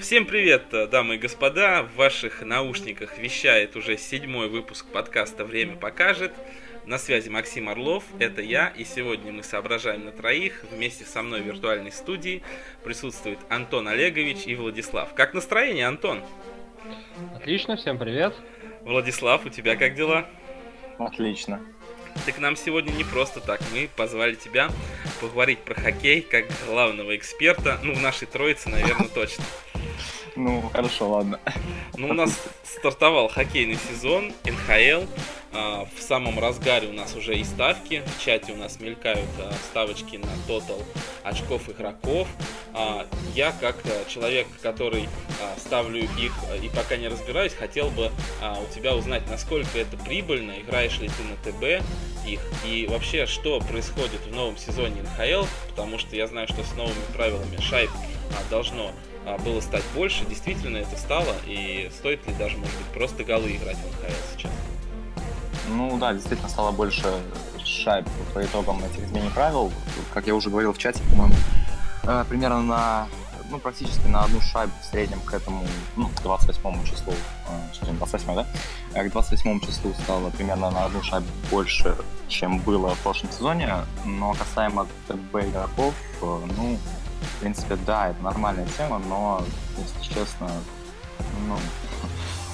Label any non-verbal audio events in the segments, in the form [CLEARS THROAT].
Всем привет, дамы и господа! В ваших наушниках вещает уже седьмой выпуск подкаста «Время покажет». На связи Максим Орлов, это я, и сегодня мы соображаем на троих. Вместе со мной в виртуальной студии присутствует Антон Олегович и Владислав. Как настроение, Антон? Отлично, всем привет. Владислав, у тебя как дела? Отлично. Ты к нам сегодня не просто так. Мы позвали тебя поговорить про хоккей как главного эксперта. Ну, в нашей троице, наверное, точно. Ну, хорошо, ладно. Ну, у нас стартовал хоккейный сезон, НХЛ. А, в самом разгаре у нас уже и ставки. В чате у нас мелькают а, ставочки на тотал очков игроков. А, я, как человек, который ставлю их и пока не разбираюсь, хотел бы у тебя узнать, насколько это прибыльно, играешь ли ты на ТБ их, и вообще, что происходит в новом сезоне НХЛ, потому что я знаю, что с новыми правилами шайб должно было стать больше, действительно это стало, и стоит ли даже, может быть, просто голы играть в НХЛ сейчас? Ну да, действительно стало больше шайб по итогам этих изменений правил. Как я уже говорил в чате, по-моему, э, примерно на, ну, практически на одну шайбу в среднем к этому, ну, к 28 числу, э, 28, да? К 28 числу стало примерно на одну шайбу больше, чем было в прошлом сезоне. Но касаемо ТБ игроков, э, ну, в принципе, да, это нормальная тема, но, если честно, ну,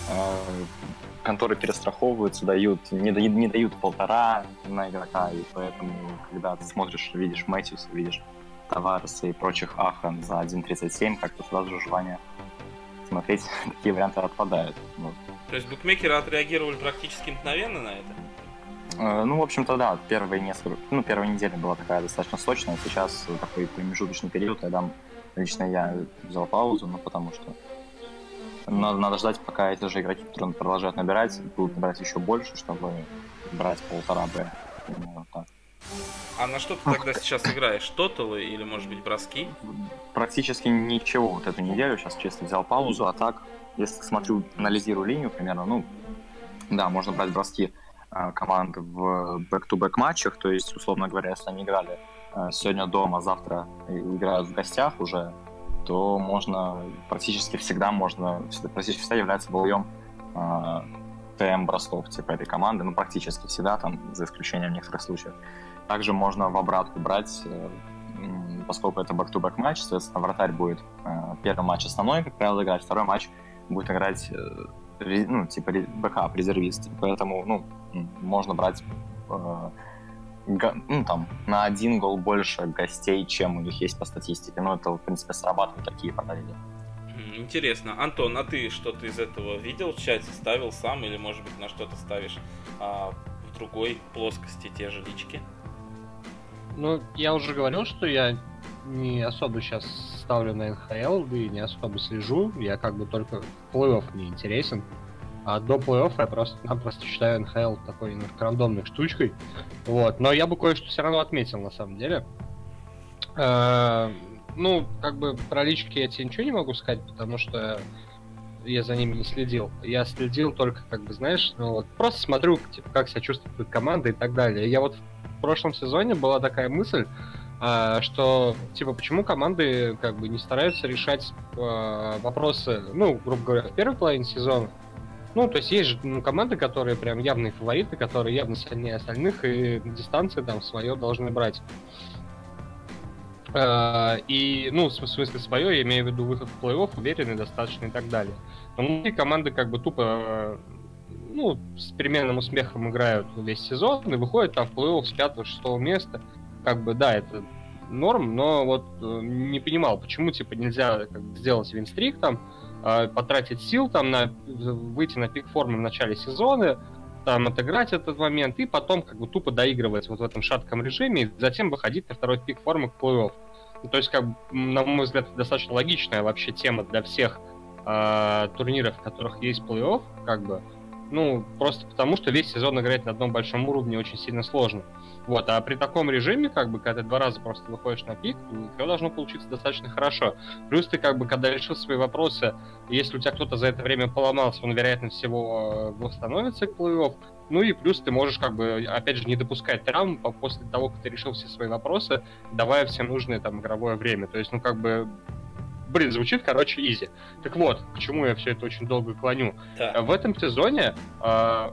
[LAUGHS] конторы перестраховываются, дают, не, не дают полтора на игрока, и поэтому, когда ты смотришь, видишь Мэтьюса, видишь Тавареса и прочих Ахан за 1.37, как-то сразу же желание смотреть, [LAUGHS] такие варианты отпадают. Вот. То есть букмекеры отреагировали практически мгновенно на это? Э, ну, в общем-то, да, первые несколько, ну, первая неделя была такая достаточно сочная, сейчас такой промежуточный период, когда лично я взял паузу, ну, потому что надо, надо ждать, пока эти же игроки, которые продолжают набирать, будут набирать еще больше, чтобы брать полтора Б. А на что ты тогда сейчас играешь? Тоталы или, может быть, броски? Практически ничего вот эту неделю. Сейчас честно взял паузу, а так, если смотрю, анализирую линию примерно, ну, да, можно брать броски э, команд в back-to-back матчах, то есть, условно говоря, если они играли э, сегодня дома, завтра играют в гостях уже, то можно практически всегда можно, практически всегда является валуем э, ТМ бросков типа этой команды, ну практически всегда, там за исключением некоторых случаев. Также можно в обратку брать, э, поскольку это back-to-back матч, соответственно, вратарь будет э, первый матч основной, как правило, играть, второй матч будет играть э, ну, типа backup, резервист. Поэтому, ну, можно брать э, ну, там, на один гол больше гостей, чем у них есть по статистике. Ну, это, в принципе, срабатывают такие параллели. Интересно. Антон, а ты что-то из этого видел в чате, ставил сам или, может быть, на что-то ставишь а, в другой плоскости те же лички? Ну, я уже говорил, что я не особо сейчас ставлю на НХЛ, да и не особо слежу. Я как бы только плей-офф не интересен. А до плей-оффа я просто-напросто считаю НХЛ такой немножко рандомной штучкой. Вот. Но я бы кое-что все равно отметил, на самом деле. Э, ну, как бы про лички я тебе ничего не могу сказать, потому что я за ними не следил. Я следил только, как бы, знаешь, ну вот, просто смотрю, типа, как себя чувствует команда и так далее. Я вот в прошлом сезоне была такая мысль, э, что, типа, почему команды, как бы, не стараются решать э, вопросы, ну, грубо говоря, в первой половине сезона, ну, то есть есть же ну, команды, которые прям явные фавориты, которые явно сильнее остальных, и дистанции там свое должны брать. Uh, и, ну, в смысле свое, я имею в виду выход в плей-офф, уверенный достаточно и так далее. Но многие команды как бы тупо, ну, с переменным успехом играют весь сезон и выходят там в плей-офф с пятого-шестого места. Как бы, да, это норм, но вот э, не понимал, почему, типа, нельзя как, сделать винстрик там, э, потратить сил там на выйти на пик формы в начале сезона, там отыграть этот момент и потом как бы тупо доигрывать вот в этом шатком режиме и затем выходить на второй пик формы к плей-офф. Ну, то есть, как на мой взгляд, достаточно логичная вообще тема для всех э, турниров, в которых есть плей-офф, как бы. Ну, просто потому, что весь сезон играть на одном большом уровне очень сильно сложно. Вот, а при таком режиме, как бы, когда ты два раза просто выходишь на пик, все должно получиться достаточно хорошо. Плюс ты, как бы, когда решил свои вопросы, если у тебя кто-то за это время поломался, он, вероятно всего, э, восстановится к плей-офф. Ну и плюс ты можешь, как бы, опять же, не допускать травм после того, как ты решил все свои вопросы, давая всем нужное там игровое время. То есть, ну, как бы, Блин, звучит, короче, изи. Так вот, к чему я все это очень долго клоню. Да. В этом сезоне э,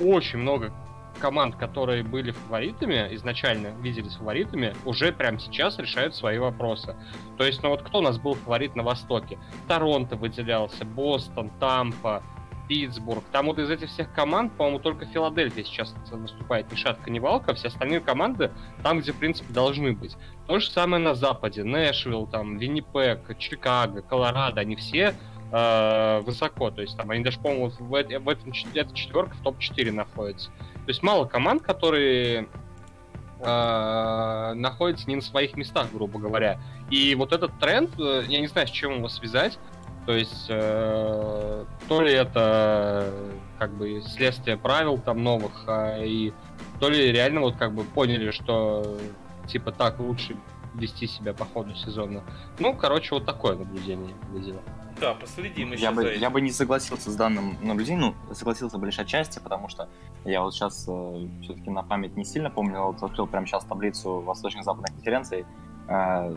очень много команд, которые были фаворитами, изначально виделись фаворитами, уже прямо сейчас решают свои вопросы. То есть, ну вот кто у нас был фаворит на Востоке? Торонто выделялся, Бостон, Тампа, Питтсбург. Там вот из этих всех команд, по-моему, только Филадельфия сейчас выступает ни шатка, ни валка. Все остальные команды там, где, в принципе, должны быть. То же самое на Западе. Нэшвилл, там, Виннипек, Чикаго, Колорадо. Они все э, высоко. То есть там они даже, по-моему, в, в этом эта четверка в топ-4 находится. То есть мало команд, которые э, находятся не на своих местах, грубо говоря. И вот этот тренд, э, я не знаю, с чем его связать, то есть, э, то ли это как бы следствие правил там новых, а, и то ли реально вот как бы поняли, что типа так лучше вести себя по ходу сезона. Ну, короче, вот такое наблюдение выглядело. Да, последим еще я бы, за этим. я бы не согласился с данным наблюдением, ну, согласился бы лишь отчасти, потому что я вот сейчас э, все-таки на память не сильно помню, вот открыл прямо сейчас таблицу восточно-западной конференции. Э,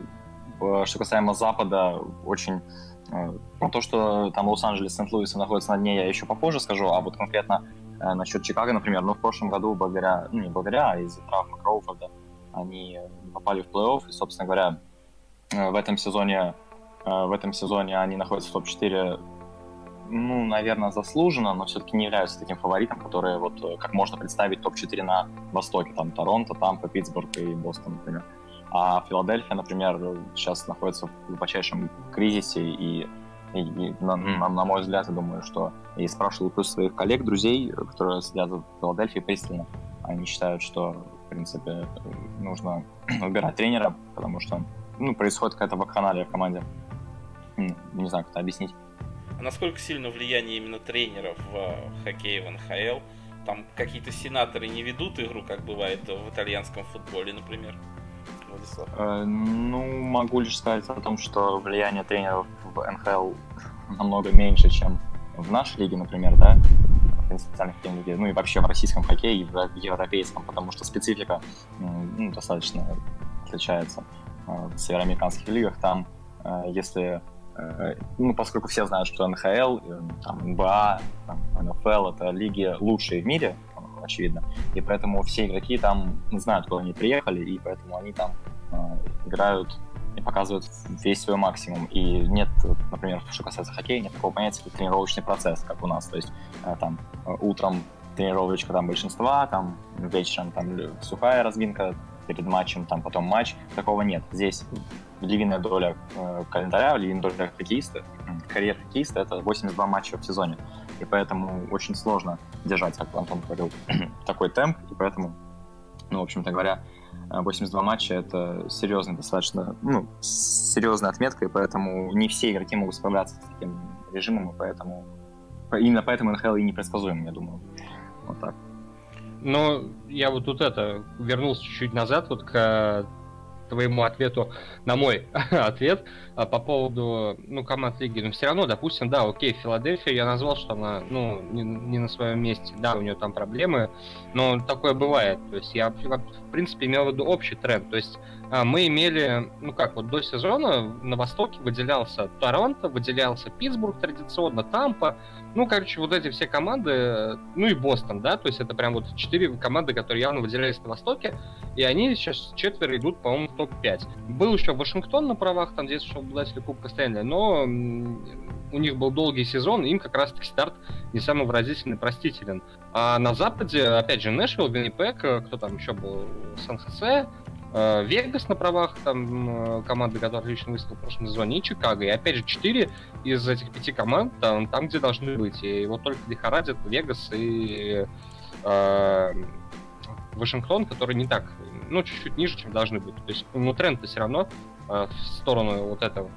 что касаемо Запада, очень Э, про то, что там Лос-Анджелес, Сент-Луис находятся на дне, я еще попозже скажу, а вот конкретно э, насчет Чикаго, например, ну, в прошлом году, благодаря, ну, не благодаря, а из-за травмы Кроуфорда, они попали в плей-офф, и, собственно говоря, э, в этом сезоне, в этом сезоне они находятся в топ-4, ну, наверное, заслуженно, но все-таки не являются таким фаворитом, который вот, как можно представить, топ-4 на Востоке, там, Торонто, Тампа, Питтсбург и Бостон, например. А Филадельфия, например, сейчас находится в глубочайшем кризисе, и, и, и на, на, на мой взгляд, я думаю, что и спрашивал плюс своих коллег, друзей, которые следят за Филадельфией пристально, они считают, что, в принципе, нужно [CLEARS THROAT] выбирать тренера, потому что ну, происходит какая-то вакханалия в команде. Не знаю, как это объяснить. А насколько сильно влияние именно тренеров в э, хоккее в НХЛ? Там какие-то сенаторы не ведут игру, как бывает в итальянском футболе, например? Владислав? Э, ну, могу лишь сказать о том, что влияние тренеров в НХЛ [LAUGHS] намного меньше, чем в нашей лиге, например, да, хоккейной лиге, ну и вообще в российском хоккее и в европейском, потому что специфика ну, достаточно отличается э, в североамериканских лигах. Там, э, если э, ну, поскольку все знают, что НХЛ, там, НБА, там, НФЛ — это лиги лучшие в мире, очевидно. И поэтому все игроки там знают, куда они приехали, и поэтому они там играют и показывают весь свой максимум. И нет, например, что касается хоккея, нет такого понятия, как тренировочный процесс, как у нас. То есть э, там э, утром тренировочка там большинства, там вечером там сухая разминка перед матчем, там потом матч. Такого нет. Здесь львиная доля э, календаря, львиная доля хоккеиста, карьер хоккеиста — это 82 матча в сезоне и поэтому очень сложно держать, как Антон говорил, [CLEARS THROAT] такой темп, и поэтому, ну, в общем-то говоря, 82 матча — это серьезная достаточно, ну, серьезная отметка, и поэтому не все игроки могут справляться с таким режимом, и поэтому именно поэтому НХЛ и непредсказуем, я думаю. Вот так. Но я вот тут это вернулся чуть-чуть назад вот к твоему ответу на мой [LAUGHS] ответ а, по поводу ну, команд лиги. Но все равно, допустим, да, окей, Филадельфия, я назвал, что она ну, не, не на своем месте. Да, у нее там проблемы, но такое бывает. То есть я, в принципе, имел в виду общий тренд. То есть мы имели, ну как, вот до сезона на Востоке выделялся Торонто, выделялся Питтсбург традиционно, Тампа, ну, короче, вот эти все команды, ну и Бостон, да, то есть это прям вот четыре команды, которые явно выделялись на Востоке, и они сейчас четверо идут, по-моему, в топ-5. Был еще Вашингтон на правах, там здесь шел обладатель Кубка Стэнли, но у них был долгий сезон, им как раз-таки старт не самый выразительный, простителен. А на Западе, опять же, Нэшвилл, Виннипек, кто там еще был, Сан-Хосе, Э, Вегас на правах там команды, которые лично выступил в прошлом сезоне, и Чикаго. И опять же, четыре из этих пяти команд там, там где должны быть. И вот только лихорадят Вегас и э, Вашингтон, который не так, ну, чуть-чуть ниже, чем должны быть. То есть, ну, тренд-то все равно э, в сторону вот этого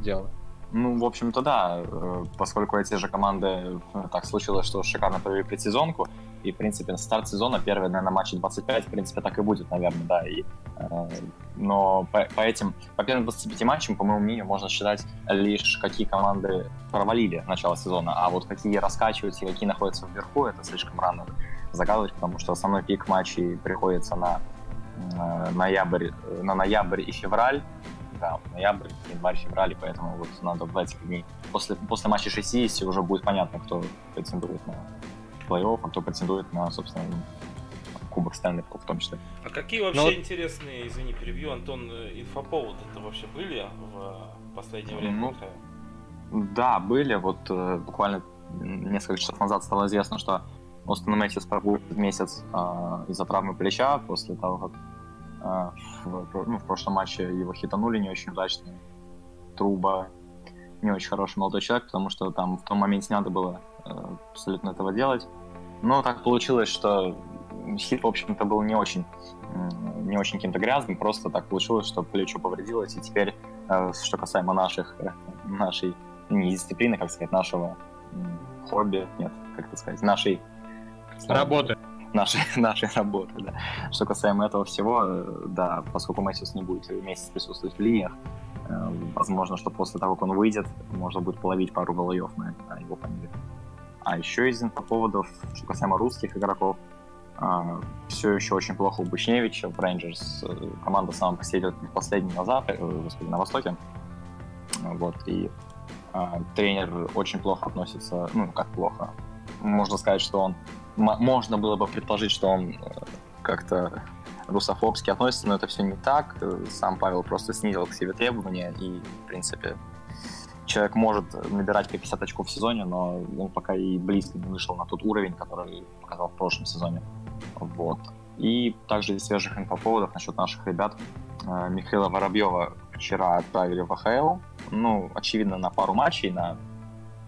дела. Ну, в общем-то, да, э, поскольку эти же команды э, так случилось, что шикарно провели предсезонку, и, в принципе, старт сезона, первый, наверное, матче 25, в принципе, так и будет, наверное, да. И, э, но по, по этим, по первым 25 матчам, по моему мнению, можно считать лишь, какие команды провалили начало сезона, а вот какие раскачиваются и какие находятся вверху, это слишком рано загадывать, потому что основной пик матчей приходится на э, ноябрь, на ноябрь и февраль, да, ноябрь, январь, февраль, поэтому вот надо в этих дней. После, после матча 60 уже будет понятно, кто претендует на плей-офф, а кто претендует на, собственно, Кубок Стэнли в том числе. А какие вообще ну, интересные, извини, перебью, Антон, э, инфоповоды-то вообще были в последнее время? Ну, да, были. Вот э, буквально несколько часов назад стало известно, что Остон Мэтьюс пробудет месяц э, из-за травмы плеча после того, как э, в, ну, в прошлом матче его хитанули не очень удачно. Труба не очень хороший молодой человек, потому что там в том моменте не надо было абсолютно этого делать. Но так получилось, что хит, в общем-то, был не очень, не очень каким-то грязным, просто так получилось, что плечо повредилось, и теперь, э, что касаемо наших, э, нашей, не дисциплины, как сказать, нашего хобби, нет, как это сказать, нашей... Работы. Нашей, [LAUGHS] нашей работы, да. Что касаемо этого всего, э, да, поскольку Мэссис не будет месяц присутствовать в линиях, возможно, что после того, как он выйдет, можно будет половить пару голоев на, на его фамилию. А еще из инфоповодов, что касаемо русских игроков, а, все еще очень плохо у Бучневича в Рейнджерс. Э, команда сама по себе последний на западе, э, на востоке. Вот, и а, тренер очень плохо относится, ну, как плохо. Можно сказать, что он... Можно было бы предположить, что он э, как-то русофобски относится, но это все не так. Сам Павел просто снизил к себе требования, и, в принципе, человек может набирать по 50 очков в сезоне, но он пока и близко не вышел на тот уровень, который показал в прошлом сезоне. Вот. И также из свежих инфоповодов насчет наших ребят. Э, Михаила Воробьева вчера отправили в АХЛ. Ну, очевидно, на пару матчей, на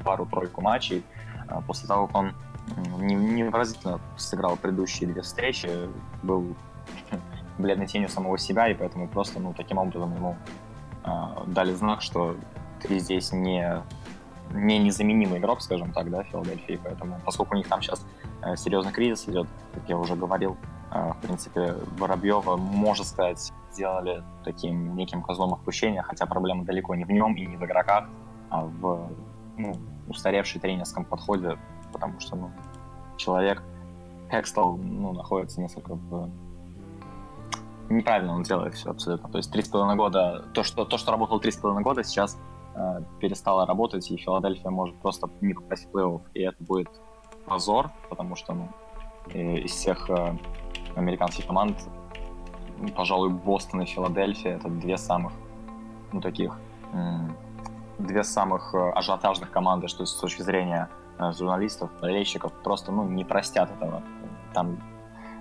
пару-тройку матчей. Э, после того, как он невыразительно сыграл предыдущие две встречи, был [LAUGHS] бледной тенью самого себя, и поэтому просто, ну, таким образом ему э, дали знак, что ты здесь не, не незаменимый игрок, скажем так, да, Филадельфии, поэтому, поскольку у них там сейчас э, серьезный кризис идет, как я уже говорил, э, в принципе, Воробьева, можно сказать, сделали таким неким козлом отпущения, хотя проблема далеко не в нем и не в игроках, а в ну, устаревшей тренерском подходе, потому что ну, человек Хекстал ну, находится несколько в неправильно он делает все абсолютно. То есть три с половиной года, то, что, то, что работало три с года, сейчас э, перестало работать, и Филадельфия может просто не попасть в плей-офф. И это будет позор, потому что ну, из всех э, американских команд, ну, пожалуй, Бостон и Филадельфия это две самых, ну, таких, две самых э, ажиотажных команды, что с точки зрения э, журналистов, болельщиков, просто, ну, не простят этого. Там,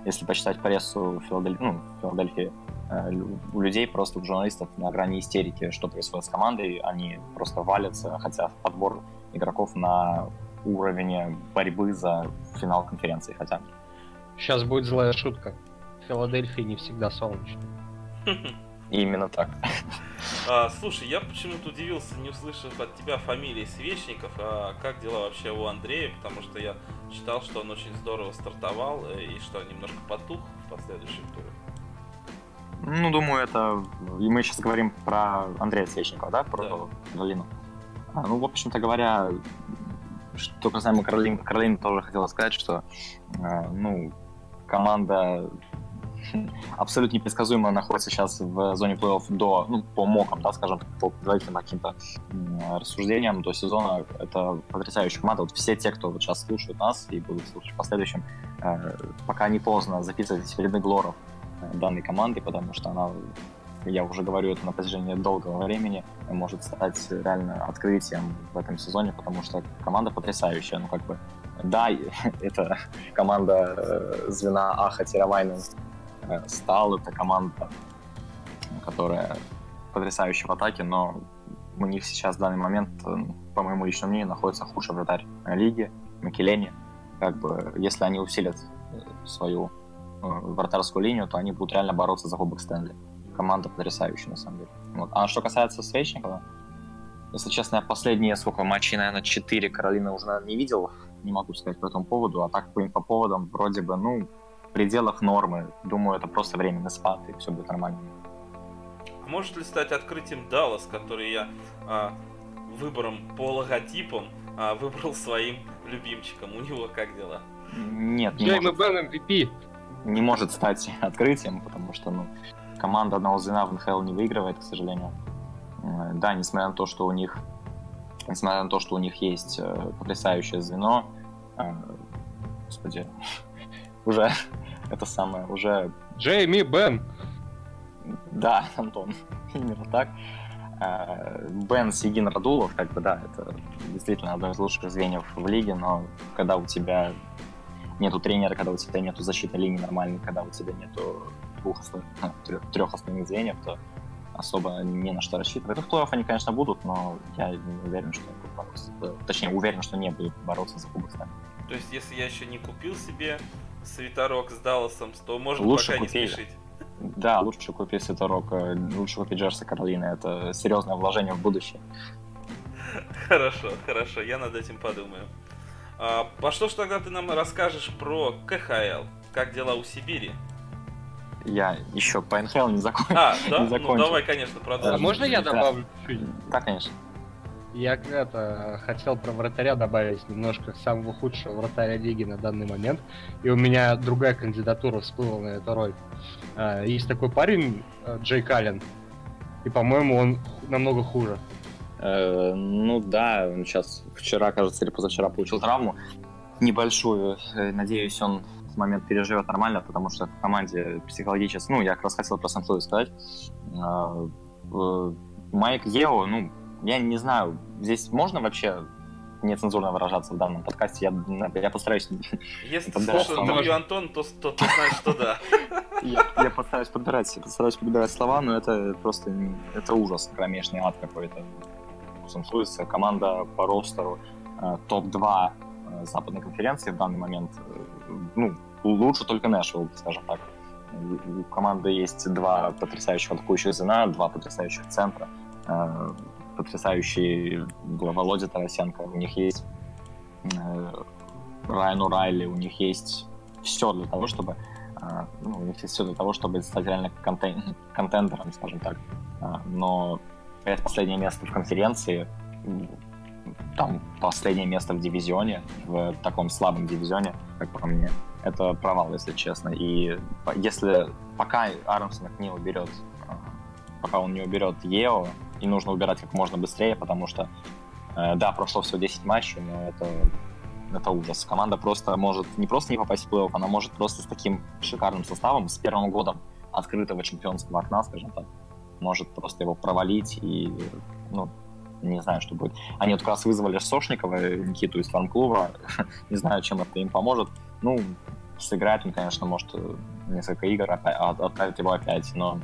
если почитать прессу Филадельфии, ну, Филадельфии Э, у людей просто, у журналистов на грани истерики, что происходит с командой, они просто валятся, хотя подбор игроков на уровне борьбы за финал конференции хотя. Сейчас будет злая шутка. Филадельфия не всегда солнечно. [LAUGHS] Именно так. А, слушай, я почему-то удивился, не услышав от тебя фамилии Свечников, а как дела вообще у Андрея, потому что я читал, что он очень здорово стартовал э, и что немножко потух в последующих турах. Ну, думаю, это... И мы сейчас говорим про Андрея Свечникова, да? Про да. Каролину. А, ну, в общем-то говоря, что касаемо Каролины, Каролины тоже хотела сказать, что, э, ну, команда абсолютно непредсказуемо находится сейчас в зоне плей-офф до, ну, по мокам, да, скажем, по предварительным каким-то рассуждениям до сезона. Это потрясающая команда. Вот все те, кто вот сейчас слушают нас и будут слушать в последующем, э, пока не поздно записывайтесь в ряды глоров данной команды, потому что она, я уже говорю это на протяжении долгого времени, может стать реально открытием в этом сезоне, потому что команда потрясающая. Ну, как бы, да, [LAUGHS] это команда э, звена Аха Тировайнен э, стал, это команда, которая потрясающая в атаке, но у них сейчас в данный момент, э, по моему личному мнению, находится худший вратарь лиги, Макелени. Как бы, если они усилят свою Э, вратарскую линию, то они будут реально бороться за Кубок Стэнли. Команда потрясающая, на самом деле. Вот. А что касается Свечникова, если честно, я последние сколько матчей, наверное, 4 Каролины уже не видел. Не могу сказать по этому поводу. А так по поводам вроде бы, ну, пределах нормы. Думаю, это просто временный спад, и все будет нормально. А может ли стать открытием Даллас, который я а, выбором по логотипам а, выбрал своим любимчиком? У него как дела? Нет, не Джейми Бен MVP не может стать [LAUGHS] открытием, потому что ну, команда одного звена в НХЛ не выигрывает, к сожалению. Э, да, несмотря на то, что у них, несмотря на то, что у них есть э, потрясающее звено, э, господи, [LAUGHS] уже это самое, уже... Джейми Бен. Да, [LAUGHS] Антон, именно так. Бен Сигин Радулов, как бы, да, это действительно одно из лучших звеньев в лиге, но когда у тебя нету тренера, когда у тебя нету защиты линии нормальной, когда у тебя нету двух основных, [LAUGHS] трех, основных звеньев, то особо не на что рассчитывать. Ну, в плей-офф они, конечно, будут, но я не уверен, что они будут бороться. Точнее, уверен, что не будут бороться за Кубок Стэнли. То есть, если я еще не купил себе свитерок с Далласом, то можно лучше пока купи. не спешить. Да, лучше купить свитерок, э, лучше купить Джерси Каролины. Это серьезное вложение в будущее. Хорошо, хорошо, я над этим подумаю. А, по что ж тогда ты нам расскажешь про КХЛ? Как дела у Сибири? Я еще по НХЛ не, закон... А, [LAUGHS] да? не Ну закончил. давай, конечно, А продолжим. можно я Да. добавлю чуть? Да, конечно. Я это хотел про вратаря добавить немножко самого худшего вратаря лиги на данный момент. И у меня другая кандидатура всплыла на эту роль. А, Есть такой парень, э, Джей Каллен. И, по-моему, он намного хуже. Э, ну да, он сейчас вчера, кажется, или позавчера получил травму небольшую. Э, Надеюсь, он в момент переживет нормально, потому что в команде психологически... Ну, я как раз хотел про Сент-Луис сказать. Э, э, Майк Ео, ну, я не знаю, здесь можно вообще нецензурно выражаться в данном подкасте? Я, я постараюсь... Если ты Да, слушал можно. интервью Антона, то, то ты знаешь, что да. Я, я постараюсь подбирать, постараюсь подбирать слова, но это просто это ужас, кромешный ад какой-то. Сент-Луиса команда по ростеру э, топ-2 э, западной конференции в данный момент. э, ну, лучше только Нэшвилл, скажем так. У команды есть два потрясающих атакующих звена, два потрясающих центра, э, потрясающий Володя Тарасенко. У них есть э, Райан Урайли, у них есть все для того, чтобы а, ну, у них есть все для того, чтобы стать реально контен- контендером, скажем так. А, Но это последнее место в конференции, там последнее место в дивизионе, в таком слабом дивизионе, как по мне, это провал, если честно. И если пока Армсон не уберет, а, пока он не уберет Ео, и нужно убирать как можно быстрее, потому что, э, да, прошло всего 10 матчей, но это это ужас. Команда просто может не просто не попасть в плей-офф, она может просто с таким шикарным составом, с первым годом открытого чемпионского окна, скажем так, может просто его провалить и, ну, не знаю, что будет. Они вот как раз вызвали Сошникова, Никиту из фарм-клуба, [LAUGHS] не знаю, чем это им поможет. Ну, сыграет он, конечно, может несколько игр, отправить его опять, но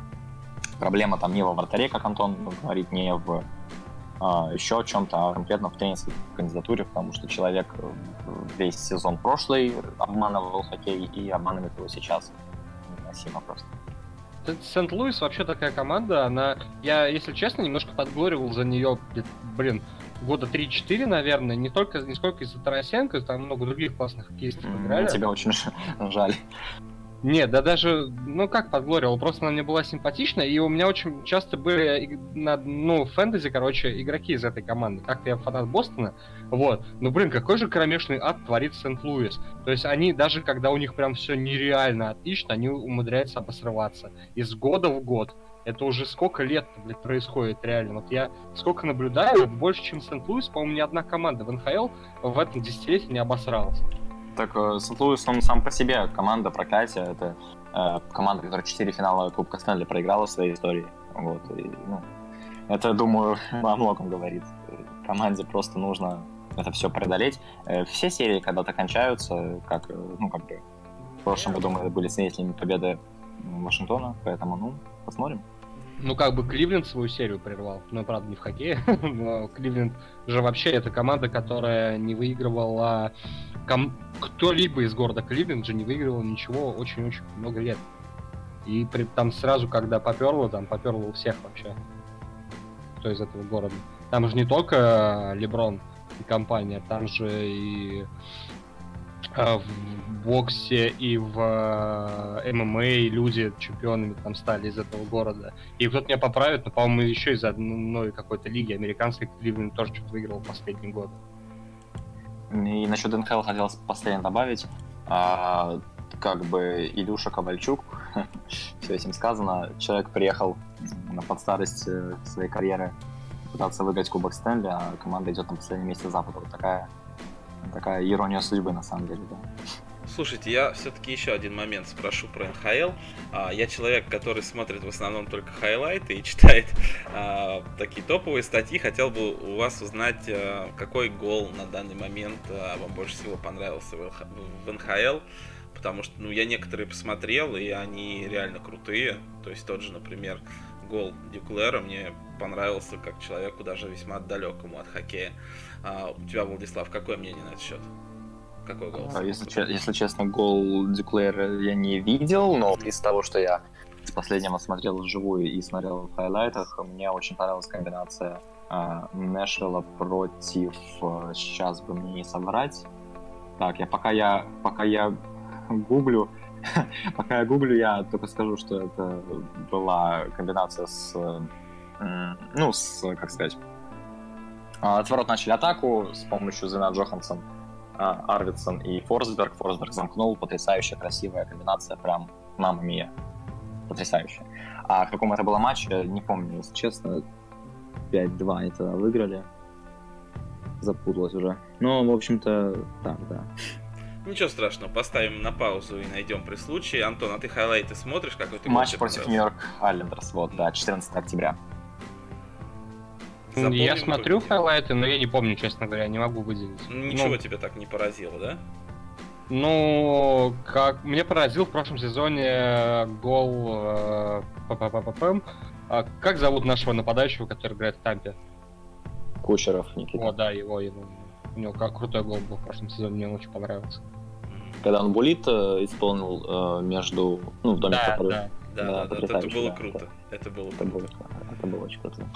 проблема там не во вратаре, как Антон говорит, не в а, еще о чем-то, а конкретно в тренерской кандидатуре, потому что человек э, весь сезон прошлый обманывал хоккей и обманывает его сейчас. Невыносимо просто. Сент-Луис вообще такая команда, она... Я, если честно, немножко подгоривал за нее, блин, года 3-4, наверное, не только, не сколько из-за Тарасенко, там много других классных хоккеистов играли. Тебя очень жаль. Нет, да даже, ну как подгорел, просто она мне была симпатична, и у меня очень часто были, на, ну, фэнтези, короче, игроки из этой команды. Как-то я фанат Бостона, вот. Ну, блин, какой же кромешный ад творит Сент-Луис. То есть они, даже когда у них прям все нереально отлично, они умудряются обосрываться. Из года в год. Это уже сколько лет, блядь, происходит реально. Вот я сколько наблюдаю, больше, чем Сент-Луис, по-моему, ни одна команда в НХЛ в этом десятилетии не обосралась. Так, э, Сент-Луис, он сам по себе команда проклятия. Это э, команда, которая 4 финала Кубка Стэнли проиграла в своей истории. Вот, и, ну, это, думаю, [LAUGHS] о многом говорит. Команде просто нужно это все преодолеть. Э, Все серии когда-то кончаются, как, э, ну, как бы в прошлом году мы были свидетелями победы Вашингтона, поэтому, ну, посмотрим. Ну, как бы Кливленд свою серию прервал. Ну, правда, не в хоккее. [LAUGHS] Но Кливленд же вообще это команда, которая не выигрывала... ком- Кто-либо из города Кливленд же не выигрывал ничего очень-очень много лет. И при- там сразу, когда поперло, там поперло у всех вообще. Кто из этого города. Там же не только Леброн и компания, там же и в боксе и в э, ММА люди чемпионами там стали из этого города. И кто-то меня поправит, но, по-моему, еще из одной какой-то лиги американской Кливленд тоже что-то выиграл в последние годы. И насчет НХЛ хотелось последнее добавить. А, как бы Илюша Ковальчук, [LAUGHS] все этим сказано, человек приехал на подстарость э, своей карьеры пытаться выиграть Кубок Стэнли, а команда идет на последнем месте Запада. Вот такая, такая ирония судьбы, на самом деле, да. Слушайте, я все-таки еще один момент спрошу про НХЛ. А, я человек, который смотрит в основном только хайлайты и [LAUGHS] читает а, такие топовые статьи. Хотел бы у вас узнать, а, какой гол на данный момент вам больше всего понравился в НХЛ. Потому что, ну, я некоторые посмотрел, и они реально крутые. То есть тот же, например, гол Дюклера мне понравился как человеку даже весьма далекому от хоккея. А, у тебя, Владислав, какое мнение на этот счет? Какой гол? А, если, если честно, гол Дюклера я не видел, но из того, что я с последнего смотрел вживую и смотрел в хайлайтах, мне очень понравилась комбинация э, Нэшвилла против... Э, сейчас бы мне не соврать. Так, я пока я пока я гуглю, [LAUGHS] пока я гуглю, я только скажу, что это была комбинация с, ну, с, как сказать, отворот начали атаку с помощью Зена Джохансон, а, Арвидсон и Форсберг. Форсберг замкнул, потрясающая, красивая комбинация, прям мама мия. Потрясающая. А в каком это было матче, не помню, если честно. 5-2 это выиграли. Запуталась уже. Ну, в общем-то, так, да. Ничего страшного, поставим на паузу и найдем при случае. Антон, а ты хайлайты смотришь? Какой ты Матч против Нью-Йорк Айлендерс, вот, да, 14 октября. Запомним я смотрю хайлайты, но я не помню, честно говоря, не могу выделить. Ничего ну, тебя так не поразило, да? Ну, как мне поразил в прошлом сезоне гол э. А как зовут нашего нападающего, который играет в Тампе? Кучеров Никита. О, да, его, его. У него как крутой гол был в прошлом сезоне, мне очень понравился. Когда он булит э, исполнил э, между... Ну, в доме да, да. Да, да, да, это было круто. Это было это круто. Было, это было очень круто.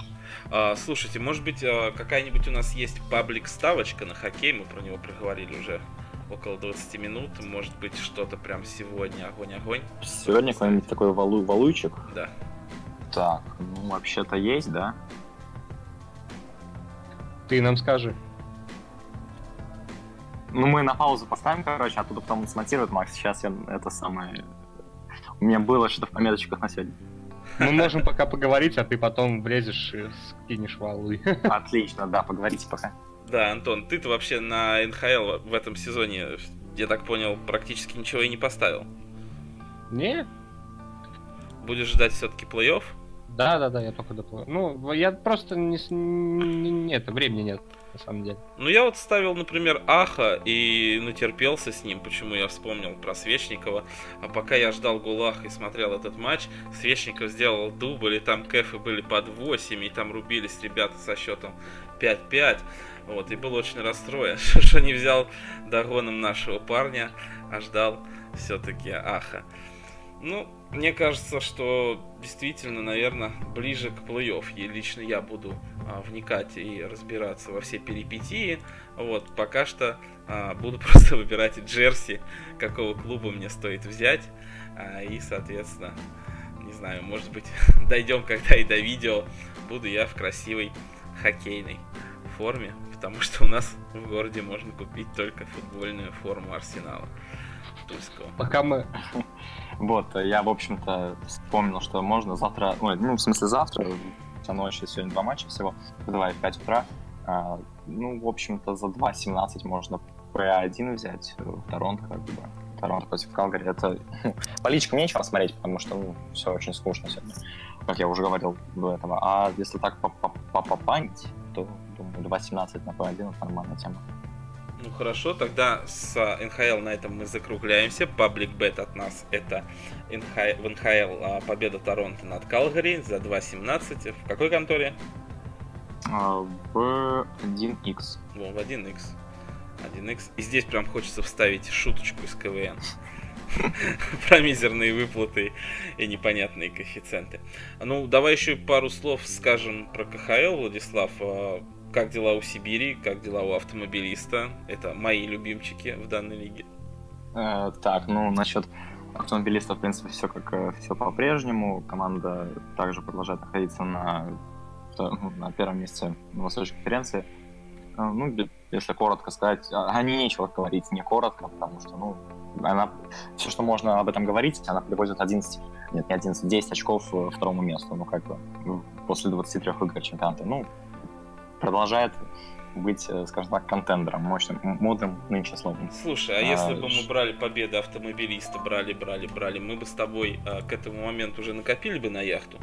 А, слушайте, может быть, а, какая-нибудь у нас есть паблик ставочка на хоккей, мы про него проговорили уже около 20 минут. Может быть, что-то прям сегодня огонь-огонь. Сегодня какой-нибудь такой валу валуйчик? Да. Так, ну вообще-то есть, да? Ты нам скажи. Ну, мы на паузу поставим, короче, оттуда потом смонтирует Макс. Сейчас я это самое у меня было что-то в пометочках на сегодня. Мы можем пока поговорить, а ты потом влезешь и скинешь валу. Отлично, да, поговорите пока. Да, Антон, ты-то вообще на НХЛ в этом сезоне, я так понял, практически ничего и не поставил. Не. Будешь ждать все-таки плей-офф? Да, да, да, я только доплыву. Ну, я просто не, не, нет, времени нет на самом деле. Ну, я вот ставил, например, Аха и натерпелся с ним, почему я вспомнил про Свечникова. А пока я ждал Гулах и смотрел этот матч, Свечников сделал дубль, и там кэфы были под 8, и там рубились ребята со счетом 5-5. Вот, и был очень расстроен, [LAUGHS] что не взял догоном нашего парня, а ждал все-таки Аха. Ну, мне кажется, что действительно, наверное, ближе к плей-офф. И лично я буду а, вникать и разбираться во все перипетии. Вот, пока что а, буду [LAUGHS] просто выбирать джерси, какого клуба мне стоит взять. А, и, соответственно, не знаю, может быть, [LAUGHS] дойдем когда и до видео. Буду я в красивой хоккейной форме, потому что у нас в городе можно купить только футбольную форму Арсенала. Тульского. Пока мы вот, я, в общем-то, вспомнил, что можно завтра, ну, ну в смысле завтра, вся ночь, сегодня два матча всего, два в 5 утра, а, ну, в общем-то, за 2.17 можно P1 взять в Торонто, как бы, Торонто против Калгари. Это [LAUGHS] по личкам нечего смотреть, потому что ну, все очень скучно сегодня, как я уже говорил до этого. А если так попанить, то, думаю, 2.17 на P1 это нормальная тема. Ну хорошо, тогда с НХЛ на этом мы закругляемся. Паблик бет от нас это НХ... в НХЛ а, победа Торонто над Калгари за 2.17. В какой конторе? А, в 1x. Во, в 1x. 1x. И здесь прям хочется вставить шуточку из КВН. [LAUGHS] Про мизерные выплаты и непонятные коэффициенты. Ну, давай еще пару слов скажем про КХЛ, Владислав. Как дела у Сибири, как дела у автомобилиста. Это мои любимчики в данной лиге. Э, так, ну, насчет автомобилиста, в принципе, все как э, все по-прежнему. Команда также продолжает находиться на, ну, на первом месте на Восточной конференции. Э, ну, если коротко сказать, а, а не нечего говорить, не коротко, потому что, ну, она, все, что можно об этом говорить, она приводит 11, нет, не 11, 10 очков второму месту, ну, как бы, после 23 игр чемпионата. Ну, продолжает быть, э, скажем так, контендером, мощным, модным нынче словом. Слушай, а, а если бы мы брали победы автомобилиста, брали, брали, брали, мы бы с тобой а, к этому моменту уже накопили бы на яхту?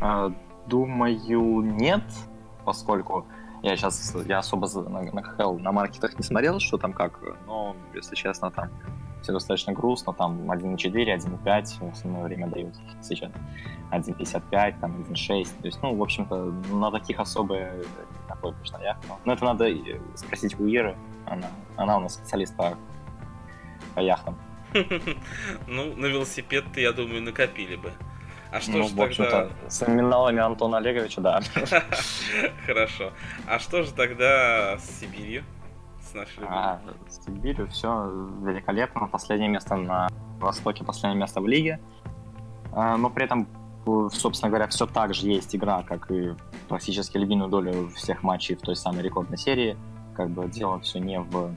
А, думаю, нет, поскольку я сейчас я особо на, на КХЛ на маркетах не смотрел, что там как, но, если честно, там все достаточно грустно, там 1.4, 1.5 в основное время дают сейчас. 1.55, там 1.6, то есть, ну, в общем-то, на таких особо не находишь на яхту. Но это надо спросить у Иры, она, она у нас специалист по, по яхтам. [LAUGHS] Ну, на велосипед я думаю, накопили бы. А что ну, же тогда... С номиналами Антона Олеговича, да. [LAUGHS] Хорошо. А что же тогда с Сибирью? С нашей а, С Сибирью все великолепно. Последнее место на Востоке, последнее место в лиге. А, но при этом, собственно говоря, все так же есть игра, как и практически львиную долю всех матчей в той самой рекордной серии. Как бы дело все не в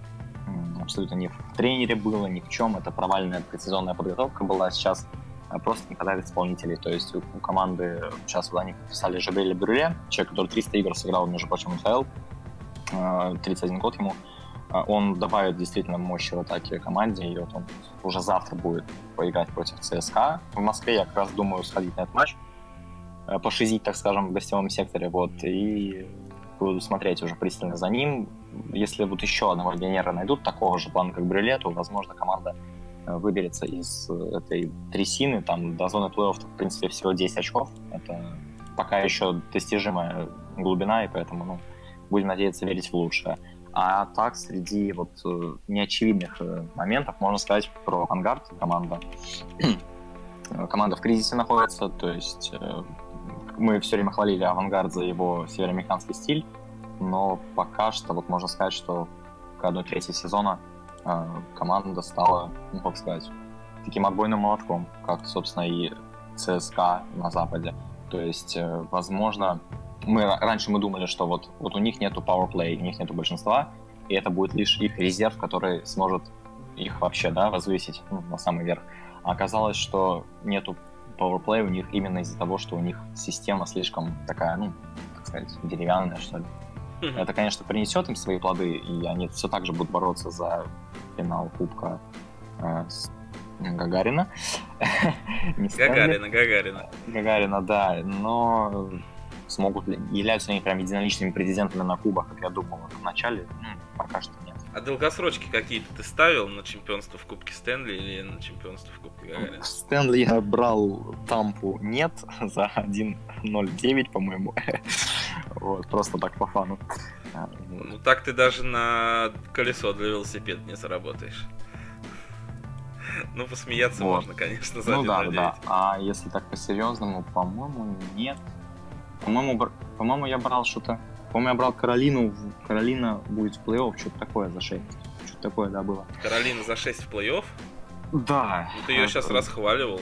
абсолютно не в тренере было, ни в чем. Это провальная предсезонная подготовка была. Сейчас а просто не хватает исполнителей. То есть у, у команды сейчас вот они подписали Жабеля Брюле, человек, который 300 игр сыграл, между прочим, НХЛ, 31 год ему. А, он добавит действительно мощи в атаке команде, и вот он уже завтра будет поиграть против ЦСКА. В Москве я как раз думаю сходить на этот матч, э, пошизить, так скажем, в гостевом секторе, вот, и буду смотреть уже пристально за ним. Если вот еще одного легионера найдут, такого же плана, как Брюле, то, возможно, команда Э, выберется из э, этой трясины, там до зоны плей-офф, в принципе, всего 10 очков. Это пока еще достижимая глубина, и поэтому ну, будем надеяться верить в лучшее. А так, среди вот э, неочевидных моментов, можно сказать про «Авангард» команда. [CLEARS THROAT] команда в кризисе находится, то есть мы все время хвалили «Авангард» за его североамериканский стиль, но пока что вот можно сказать, что к одной трети сезона команда стала, ну, как сказать, таким отбойным молотком, как, собственно, и ЦСКА на Западе. То есть, э, возможно, мы раньше мы думали, что вот, вот у них нету powerplay, у них нету большинства, и это будет лишь их резерв, который сможет их вообще, да, возвысить ну, на самый верх. А оказалось, что нету powerplay у них именно из-за того, что у них система слишком такая, ну, так сказать, деревянная, что ли. Это, конечно, принесет им свои плоды, и они все так же будут бороться за финал Кубка э, с Гагарина. [LAUGHS] Гагарина, Гагарина. Гагарина, да, но смогут ли, являются они прям единоличными президентами на Кубах, как я думал в начале, ну, пока что нет. А долгосрочки какие-то ты ставил на чемпионство в Кубке Стэнли или на чемпионство в Кубке Гагарина? Стэнли я брал Тампу нет [LAUGHS] за 1.09, по-моему. [LAUGHS] вот, просто так по фану. Ну так ты даже на колесо для велосипеда не заработаешь. Ну, посмеяться вот. можно, конечно, за Ну да, да. А если так по-серьезному, по-моему, нет. По-моему, по-моему, я брал что-то по-моему, я брал Каролину. Каролина будет в плей-офф, что-то такое за 6. Что-то такое, да, было. Каролина за 6 в плей-офф? Да. Ну, ты ее сейчас расхваливал.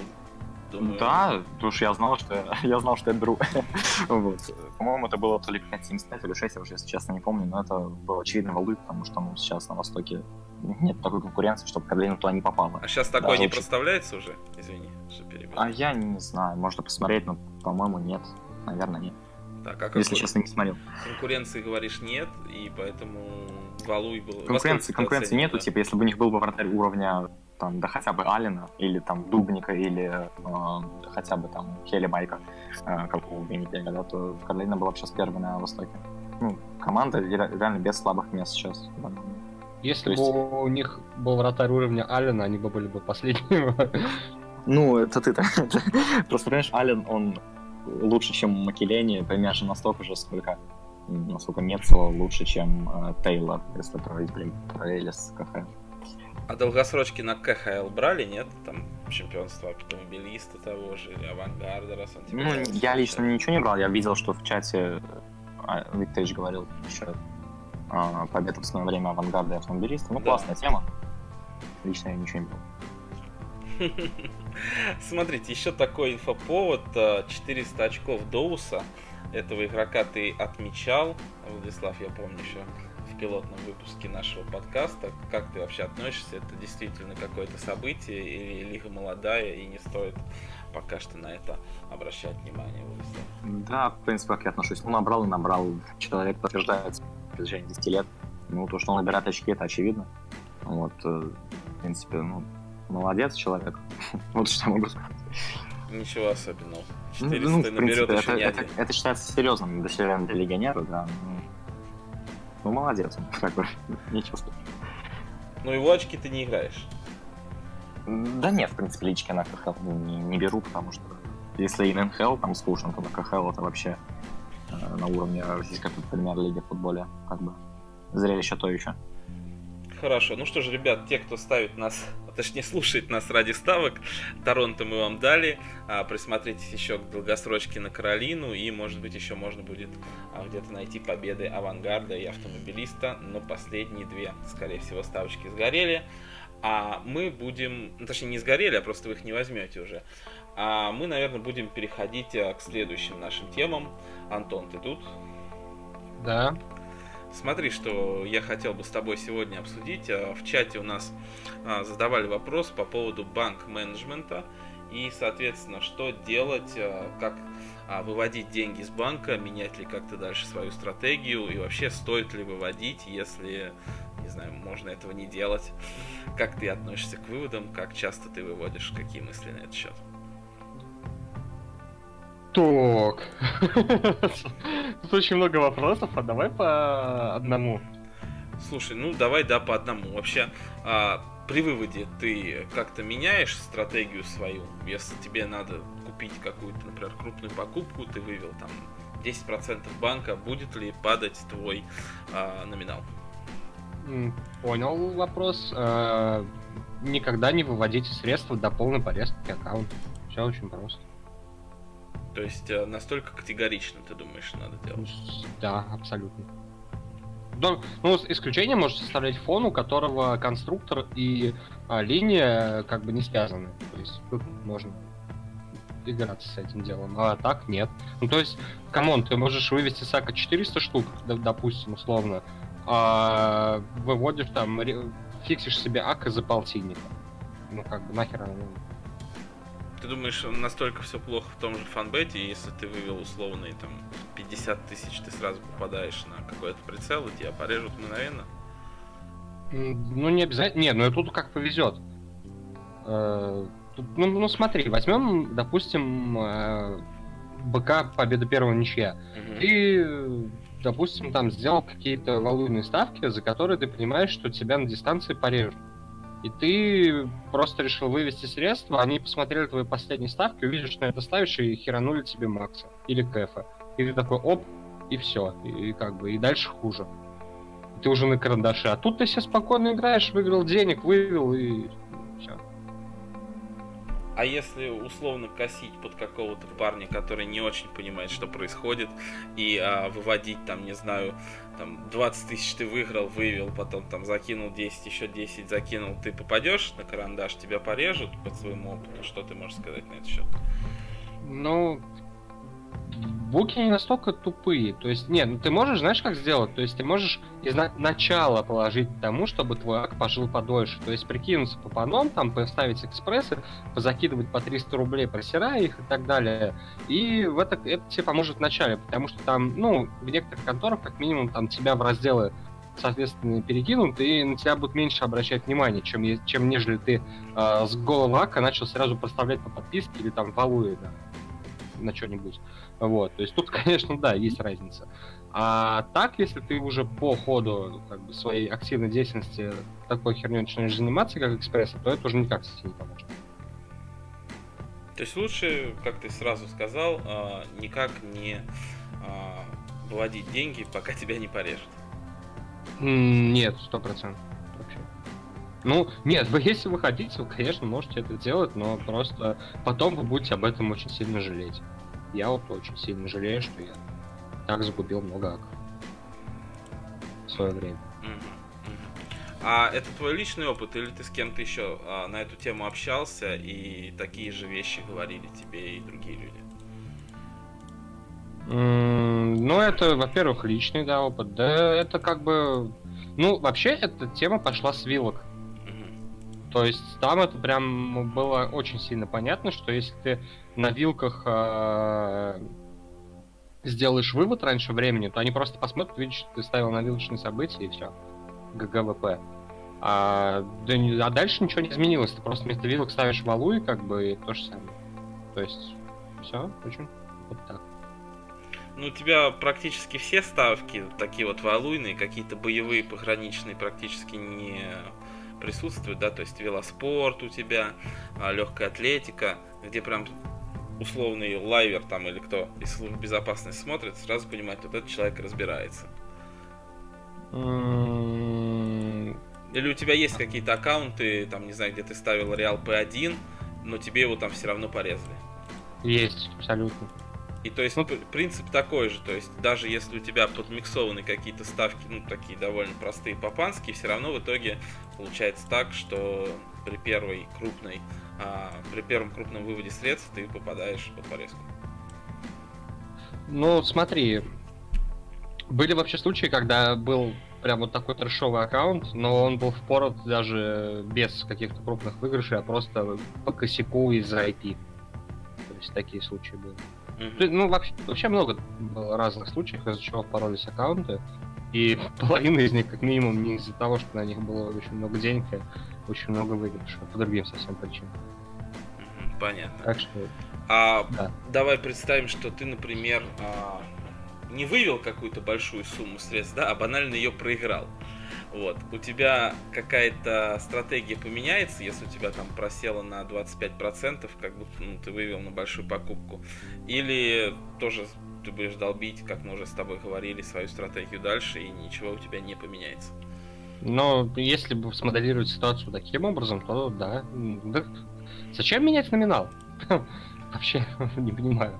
Думаю... Да, потому что я знал, что я, [LAUGHS] я знал, что я беру. [LAUGHS] вот. По-моему, это было то ли 5.75 или 6, я уже, если честно, не помню, но это было очевидно волы, потому что ну, сейчас на Востоке нет такой конкуренции, чтобы Каролина туда не попала. А сейчас такое Даже не очень... проставляется уже? Извини, что перебил. А я не знаю, можно посмотреть, но, по-моему, нет. Наверное, нет. Так, а Если честно, не смотрел. Конкуренции, говоришь, нет, и поэтому Валуй был... Конкуренции, конкуренции нету, да? типа, если бы у них был бы вратарь уровня там, да хотя бы Алина, или там Дубника, или э, хотя бы там Хели Майка, э, как у Виннипега, да, то Каролина была бы сейчас первой на Востоке. Ну, команда реально без слабых мест сейчас. Если есть... бы у них был вратарь уровня Алина, они бы были бы последними. Ну, это ты так. [LAUGHS] Просто, понимаешь, Ален, он лучше, чем Макелени, поймешь, настолько же, сколько насколько Мецо лучше, чем э, Тейлор, если про, про Элис КХЛ. А долгосрочки на КХЛ брали, нет? Там чемпионство автомобилиста того же, или авангарда, раз он тебе Ну, я лично ничего не брал, я видел, что в чате а, Виктович говорил еще а, победа в свое время авангарда и автомобилиста. Ну, да. классная тема. Лично я ничего не брал. [LAUGHS] Смотрите, еще такой инфоповод. 400 очков Доуса этого игрока ты отмечал, Владислав, я помню еще в пилотном выпуске нашего подкаста. Как ты вообще относишься? Это действительно какое-то событие или лига молодая и не стоит пока что на это обращать внимание, Владислав? Да, в принципе, как я отношусь. Ну, набрал и набрал. Человек подтверждается в протяжении 10 лет. Ну, то, что он набирает очки, это очевидно. Вот, э, в принципе, ну, молодец человек. [LAUGHS] вот что я могу сказать. Ничего особенного. 400 ну, ну наберет принципе, это, это, это считается серьезным достижением для легионера, да. Ну, ну молодец, [LAUGHS] как бы, ничего сказать. Ну, его очки ты не играешь. Да нет, в принципе, лички на КХЛ не, не беру, потому что если и на НХЛ там скучно, то на КХЛ это вообще э, на уровне российской премьер-лиги в футболе, как бы зрелище то еще. Хорошо. Ну что ж, ребят, те, кто ставит нас, [LAUGHS] точнее слушает нас ради ставок, Торонто мы вам дали. А, присмотритесь еще к долгосрочке на Каролину, и, может быть, еще можно будет а, где-то найти победы авангарда и автомобилиста. Но последние две, скорее всего, ставочки сгорели. А мы будем, ну, точнее не сгорели, а просто вы их не возьмете уже. А мы, наверное, будем переходить а, к следующим нашим темам. Антон, ты тут? Да. Смотри, что я хотел бы с тобой сегодня обсудить. А, в чате у нас а, задавали вопрос по поводу банк-менеджмента и, соответственно, что делать, а, как выводить деньги из банка, менять ли как-то дальше свою стратегию и вообще стоит ли выводить, если, не знаю, можно этого не делать. Как ты относишься к выводам, как часто ты выводишь, какие мысли на этот счет? Так. Тут очень много вопросов, а давай по одному. Слушай, ну давай да по одному. Вообще, а, при выводе ты как-то меняешь стратегию свою? Если тебе надо купить какую-то, например, крупную покупку, ты вывел там 10% банка, будет ли падать твой а, номинал? Понял вопрос. А, никогда не выводите средства до полной порезки аккаунта. Все очень просто. То есть э, настолько категорично, ты думаешь, надо делать? Да, абсолютно. Ну, ну, исключение может составлять фон, у которого конструктор и а, линия как бы не связаны. То есть тут можно играться с этим делом. А так нет. Ну, то есть, come on, ты можешь вывести с ака 400 штук, допустим, условно, а выводишь там, фиксишь себе ак из-за полтинника. Ну, как бы нахер оно ты думаешь, настолько все плохо в том же Фонбете, если ты вывел условный там 50 тысяч, ты сразу попадаешь на какой-то прицел, и тебя порежут мгновенно? Ну, не обязательно. Не, ну тут как повезет. Э, ну, ну смотри, возьмем, допустим, э, БК победа первого ничья. Угу. И, допустим, там сделал какие-то валютные ставки, за которые ты понимаешь, что тебя на дистанции порежут и ты просто решил вывести средства, они посмотрели твои последние ставки, увидели, что на это ставишь, и херанули тебе Макса или Кэфа. И ты такой, оп, и все, и, и как бы, и дальше хуже. Ты уже на карандаше. А тут ты себе спокойно играешь, выиграл денег, вывел, и. А если условно косить под какого-то парня, который не очень понимает, что происходит, и а, выводить там, не знаю, там 20 тысяч ты выиграл, вывел, потом там закинул 10, еще 10 закинул, ты попадешь на карандаш, тебя порежут под своему опыту, что ты можешь сказать на этот счет? Ну, буки не настолько тупые. То есть, нет, ну ты можешь, знаешь, как сделать? То есть ты можешь из на- начала положить тому, чтобы твой ак пожил подольше. То есть прикинуться по паном, там поставить экспрессы, позакидывать по 300 рублей, просирая их и так далее. И в это, это тебе поможет в начале, потому что там, ну, в некоторых конторах, как минимум, там тебя в разделы соответственно, перекинут, и на тебя будут меньше обращать внимание, чем, чем нежели ты э, с голого ака начал сразу проставлять по подписке или там валуя да, на что-нибудь. Вот, то есть тут, [LAUGHS] конечно, да, есть разница. А так, если ты уже по ходу как бы, своей активной деятельности такой херней начинаешь заниматься, как экспресса, то это уже никак тебе не поможет. То есть лучше, как ты сразу сказал, а, никак не а, выводить деньги, пока тебя не порежут. Нет, сто процентов. Ну, нет, вы если вы хотите, вы, конечно, можете это делать, но просто потом вы будете об этом очень сильно жалеть я вот очень сильно жалею, что я так загубил много аков в свое время. А это твой личный опыт, или ты с кем-то еще а, на эту тему общался и такие же вещи говорили тебе и другие люди? Mm, Ну, это, во-первых, личный, да, опыт. Да, это как бы... Ну, вообще, эта тема пошла с вилок. То есть там это прям было очень сильно понятно, что если ты на вилках э, сделаешь вывод раньше времени, то они просто посмотрят, что ты ставил на вилочные события и все. GG WP. А, да, а дальше ничего не изменилось. Ты просто вместо вилок ставишь value и как бы и то же самое. То есть, все, очень вот так. Ну, у тебя практически все ставки такие вот валуйные, какие-то боевые пограничные практически не присутствуют, да, то есть велоспорт у тебя, а, легкая атлетика, где прям условный лайвер там или кто из служб безопасности смотрит, сразу понимает, вот этот человек разбирается. Или у тебя есть какие-то аккаунты, там, не знаю, где ты ставил Реал P1, но тебе его там все равно порезали. Есть, абсолютно. И то есть ну, принцип такой же, то есть даже если у тебя подмиксованы какие-то ставки, ну такие довольно простые папанские, все равно в итоге получается так, что при первой крупной, а, при первом крупном выводе средств ты попадаешь под порезку. Ну, смотри, были вообще случаи, когда был прям вот такой трешовый аккаунт, но он был впорот даже без каких-то крупных выигрышей, а просто по косяку из-за IP. То есть такие случаи были. Mm-hmm. Ну, вообще, вообще много было разных случаев, из-за чего поролись аккаунты. И половина из них, как минимум, не из-за того, что на них было очень много денег, а очень много выигрышей, а по другим совсем причинам. Понятно. Так что... А да. давай представим, что ты, например, а, не вывел какую-то большую сумму средств, да, а банально ее проиграл. Вот. У тебя какая-то стратегия поменяется, если у тебя там просело на 25%, как будто ну, ты вывел на большую покупку. Или тоже ты будешь долбить, как мы уже с тобой говорили, свою стратегию дальше, и ничего у тебя не поменяется. Но если бы смоделировать ситуацию таким образом, то да. да. Зачем менять номинал? [LAUGHS] Вообще [LAUGHS] не понимаю.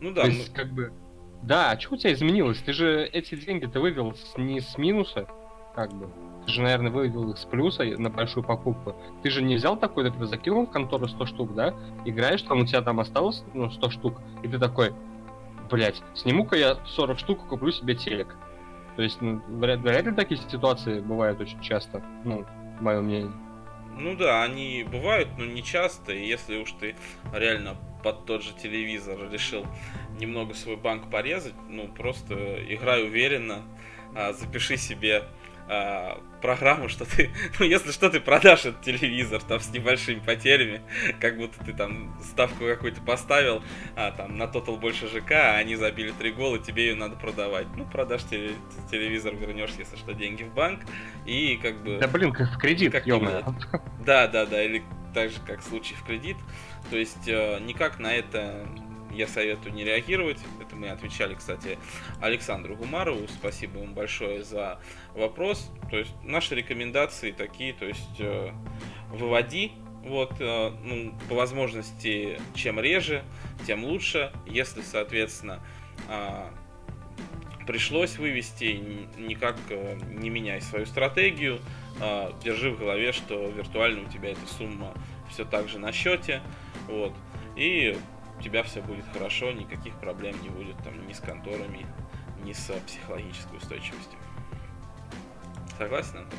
Ну да. То есть, мы... как бы. Да, а что у тебя изменилось? Ты же эти деньги ты вывел с, не с минуса, как бы. Ты же, наверное, вывел их с плюса на большую покупку. Ты же не взял такой, например, закинул в контору 100 штук, да? Играешь, там у тебя там осталось ну, 100 штук, и ты такой, блять, сниму-ка я 40 штук, куплю себе телек. То есть, ну, вряд, вряд ли такие ситуации бывают очень часто, ну, мое мнение. Ну да, они бывают, но не часто. И если уж ты реально под тот же телевизор решил немного свой банк порезать, ну просто играй уверенно, а, запиши себе а, программу, что ты, [LAUGHS] ну, если что, ты продашь этот телевизор там с небольшими потерями, как будто ты там ставку какую-то поставил, а там на Total больше ЖК, а они забили три гола, тебе ее надо продавать. Ну, продашь теле- телевизор, вернешь, если что, деньги в банк, и как бы... Да блин, как в кредит, как Да, да, да, или так же, как в случае в кредит. То есть э, никак на это я советую не реагировать. Это мы отвечали, кстати, Александру Гумарову. Спасибо ему большое за вопрос. То есть наши рекомендации такие, то есть э, выводи вот, э, ну, по возможности, чем реже, тем лучше. Если, соответственно, э, пришлось вывести, никак э, не меняй свою стратегию, э, держи в голове, что виртуально у тебя эта сумма все так же на счете, вот, и у тебя все будет хорошо, никаких проблем не будет там ни с конторами, ни с психологической устойчивостью. Согласен, Антон?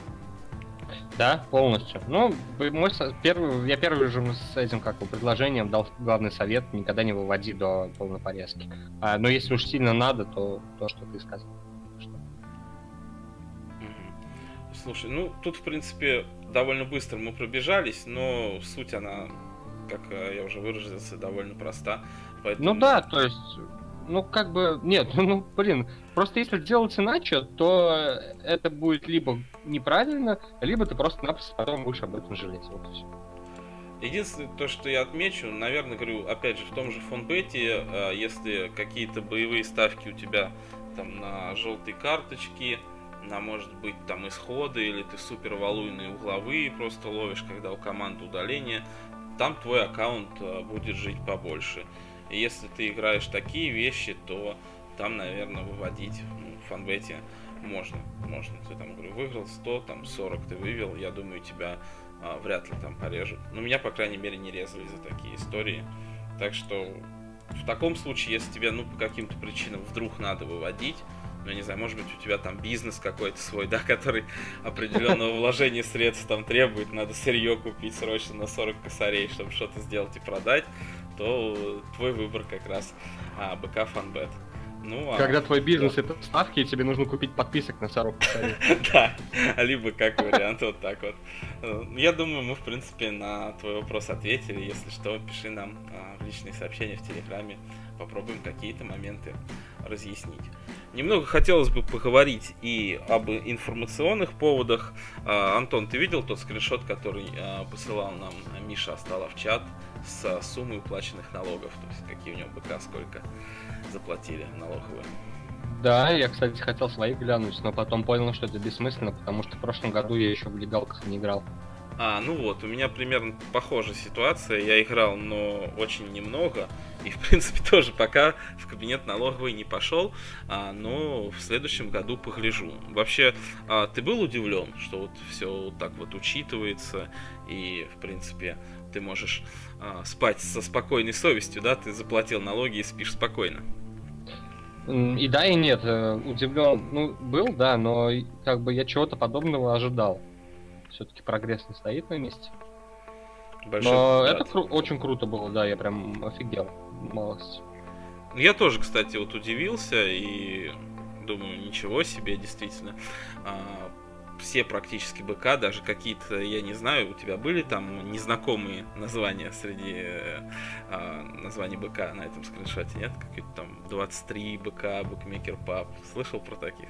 Да, полностью. Ну, мой первый, я первый же с этим как бы предложением дал главный совет никогда не выводи до полной порезки. А, но если уж сильно надо, то то, что ты сказал. Что... Слушай, ну тут в принципе довольно быстро мы пробежались, но суть она как э, я уже выразился, довольно проста. Поэтому... Ну да, то есть, ну как бы, нет, [LAUGHS] ну блин, просто если делать иначе, то это будет либо неправильно, либо ты просто-напросто потом будешь об этом жалеть. Вот и все. Единственное, то, что я отмечу, наверное, говорю, опять же, в том же фонбете, э, если какие-то боевые ставки у тебя там на желтые карточки, на, может быть, там исходы, или ты супер валуйные угловые просто ловишь, когда у команды удаление, там твой аккаунт э, будет жить побольше. И если ты играешь такие вещи, то там, наверное, выводить ну, в фанбете можно. Можно. Ты там, говорю, выиграл 100, там 40 ты вывел, я думаю, тебя а, вряд ли там порежут. Но меня, по крайней мере, не резали за такие истории. Так что в таком случае, если тебе, ну, по каким-то причинам вдруг надо выводить, ну, не знаю, может быть, у тебя там бизнес какой-то свой, да, который определенного вложения средств там требует, надо сырье купить срочно на 40 косарей, чтобы что-то сделать и продать, то твой выбор как раз а, БК Фанбет. Ну, а... Когда твой бизнес да. это ставки, и тебе нужно купить подписок на 40 [LAUGHS] Да, либо как вариант вот так вот. Я думаю, мы, в принципе, на твой вопрос ответили. Если что, пиши нам а, в личные сообщения в Телеграме. Попробуем какие-то моменты разъяснить. Немного хотелось бы поговорить и об информационных поводах. А, Антон, ты видел тот скриншот, который посылал нам Миша Остала в чат с суммой уплаченных налогов? То есть какие у него БК, сколько заплатили налоговые? Да, я, кстати, хотел свои глянуть, но потом понял, что это бессмысленно, потому что в прошлом году я еще в легалках не играл. А, ну вот, у меня примерно похожая ситуация. Я играл, но очень немного. И, в принципе, [LAUGHS] тоже пока в кабинет налоговый не пошел, а, но в следующем году погляжу. Вообще, а, ты был удивлен, что вот все вот так вот учитывается, и, в принципе, ты можешь а, спать со спокойной совестью, да? Ты заплатил налоги и спишь спокойно. И да, и нет. Э, удивлен, ну, был, да, но как бы я чего-то подобного ожидал все-таки прогресс не стоит на месте. Большой Но это кру- очень круто было, да, я прям офигел. Малость. Я тоже, кстати, вот удивился и думаю, ничего себе, действительно. А, все практически БК, даже какие-то, я не знаю, у тебя были там незнакомые названия среди а, названий БК на этом скриншоте, нет? Какие-то там 23 БК, Букмекер Паб. Слышал про таких?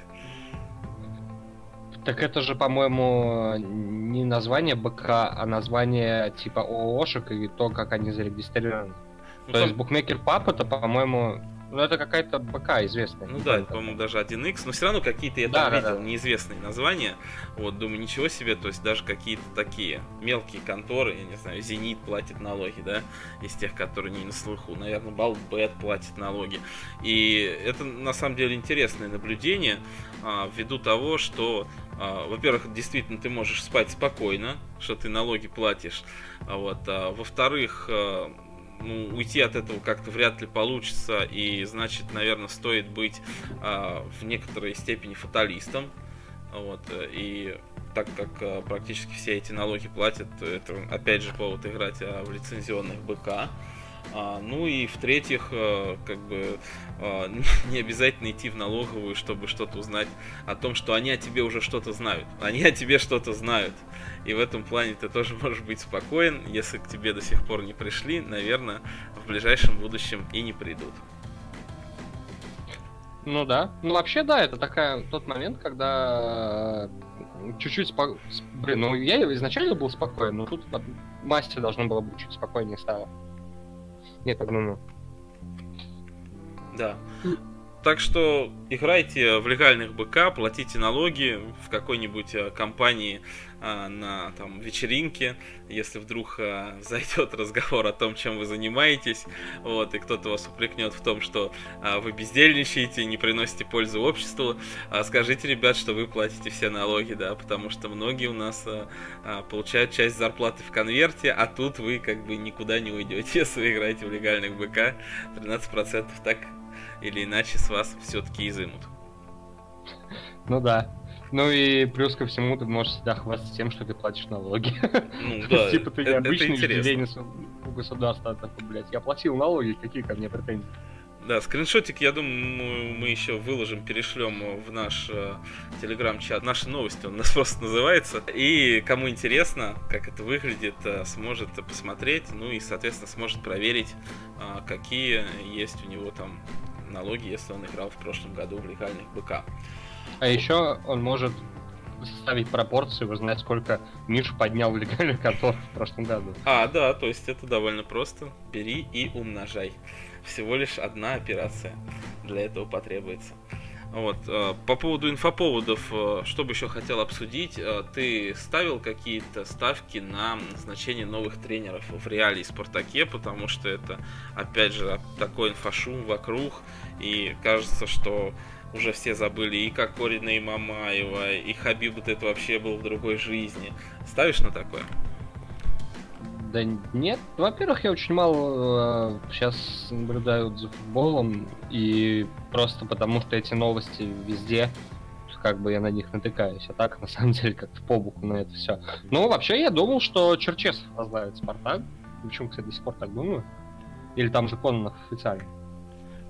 Так это же, по-моему, не название БК, а название типа ООшек и то, как они зарегистрированы. Ну, то есть букмекер пап это, по-моему, ну, это какая-то БК известная. Ну да, по-моему, даже 1X, но все равно какие-то я да, там да, видел да. неизвестные названия. Вот, думаю, ничего себе, то есть даже какие-то такие мелкие конторы, я не знаю, Зенит платит налоги, да, из тех, которые не на слуху. Наверное, Балбет платит налоги. И это на самом деле интересное наблюдение, а, ввиду того, что а, во-первых, действительно ты можешь спать спокойно, что ты налоги платишь. А вот, а, во-вторых, а, ну, уйти от этого как-то вряд ли получится, и значит, наверное, стоит быть э, в некоторой степени фаталистом. Вот, и так как э, практически все эти налоги платят, это опять же повод играть э, в лицензионных БК. А, ну и в-третьих, э, как бы [LAUGHS] не обязательно идти в налоговую, чтобы что-то узнать о том, что они о тебе уже что-то знают. Они о тебе что-то знают. И в этом плане ты тоже [LAUGHS] можешь быть спокоен. Если к тебе до сих пор не пришли, наверное, в ближайшем будущем и не придут. Ну да. Ну вообще да, это такая тот момент, когда э, чуть-чуть спо... Блин, ну я изначально был спокоен, но тут массе должно было быть чуть спокойнее стало. Нет, одному. Да. Так что играйте в легальных БК, платите налоги в какой-нибудь э, компании а, на там, вечеринке, если вдруг [LAUGHS] а, зайдет разговор о том, чем вы занимаетесь, вот, и кто-то вас упрекнет в том, что вы бездельничаете, не приносите пользу обществу, а, скажите, ребят, что вы платите все налоги, да, потому что многие у нас получают часть зарплаты в конверте, а тут вы как бы никуда не уйдете, если вы играете в легальных БК, 13% так или иначе с вас все-таки изымут. Ну да. Ну и плюс ко всему ты можешь всегда хвастаться тем, что ты платишь налоги. Ну [LAUGHS] да, Типа ты необычный жителенец у государства, такой, блядь, я платил налоги, какие ко мне претензии? Да, скриншотик, я думаю, мы еще выложим, перешлем в наш э, телеграм-чат. Наши новости, он у нас [LAUGHS] просто называется. И кому интересно, как это выглядит, э, сможет посмотреть, ну и, соответственно, сможет проверить, э, какие есть у него там налоги, если он играл в прошлом году в легальных БК. А еще он может составить пропорции, узнать, сколько Миш поднял легальных контор в прошлом году. А, да, то есть это довольно просто. Бери и умножай. Всего лишь одна операция для этого потребуется. Вот. Э, по поводу инфоповодов, э, что бы еще хотел обсудить, э, ты ставил какие-то ставки на назначение новых тренеров в Реале и Спартаке, потому что это, опять же, такой инфошум вокруг, и кажется, что уже все забыли и как Корина и Мамаева, и Хабиб это вообще был в другой жизни. Ставишь на такое? Да нет. Во-первых, я очень мало э, сейчас наблюдаю за футболом, и просто потому что эти новости везде, как бы я на них натыкаюсь. А так, [LAUGHS] на самом деле, как-то по боку на это все. Ну, вообще, я думал, что Черчесов возглавит Спартак. Почему, кстати, до сих пор так думаю? Или там же Кононов официально?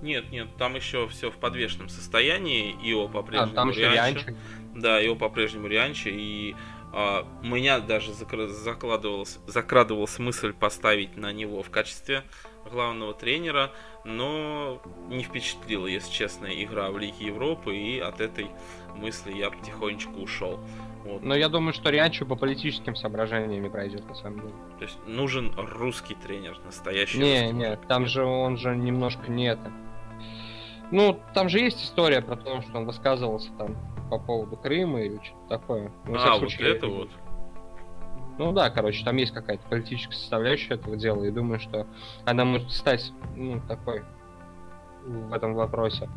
Нет, нет, там еще все в подвешенном состоянии. Ио А, по-прежнему там еще Рианчо. Рианчо. Да, его по-прежнему Рианчо. И а, у меня даже закладывалась, закрадывалась мысль поставить на него в качестве главного тренера, но не впечатлила, если честно, игра в Лиге Европы, и от этой мысли я потихонечку ушел. Вот. Но я думаю, что Рианчо по политическим соображениям пройдет, на самом деле. То есть нужен русский тренер, настоящий Не, русский не, мужик. там же он же немножко не это. Ну, там же есть история про то, что он высказывался там по поводу Крыма или что-то такое. Ну, А, вот случае, это вот. Ну да, короче, там есть какая-то политическая составляющая этого дела, и думаю, что она может стать, ну, такой в этом вопросе.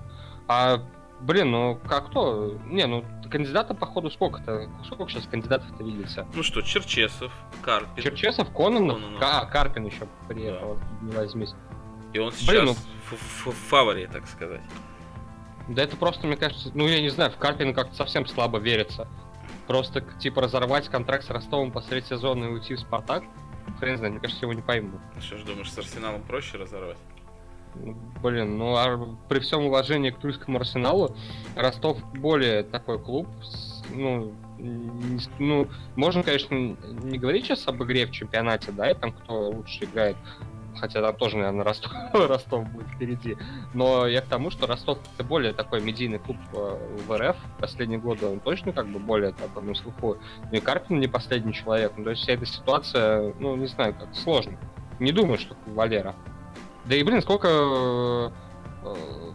А, блин, ну как то? Не, ну кандидата походу сколько-то? Сколько сейчас кандидатов-то видится? Ну что, Черчесов, Карпин. Черчесов, Кононов, Кононов. А, Карпин еще приехал, не возьмись. И он Блин, сейчас ну- в, в- в фаворе, так сказать. Да это просто, мне кажется, ну я не знаю, в Карпина как-то совсем слабо верится. Просто, типа, разорвать контракт с Ростовом посреди сезона и уйти в Спартак, хрен знает, мне кажется, его не пойму. Что ж думаешь, с Арсеналом проще разорвать? Ну, Блин, ну а при всем уважении к тульскому арсеналу, Ростов более такой клуб. ну, ну, можно, конечно, не говорить сейчас об игре в чемпионате, да, и там кто лучше играет. Хотя там тоже, наверное, Ростов, [LAUGHS] Ростов будет впереди. Но я к тому, что Ростов это более такой медийный клуб э, в РФ. Последние годы он точно как бы более такой на слуху. Ну и Карпин не последний человек. Ну, то есть вся эта ситуация, ну, не знаю, как сложно. Не думаю, что Валера. Да и, блин, сколько... э,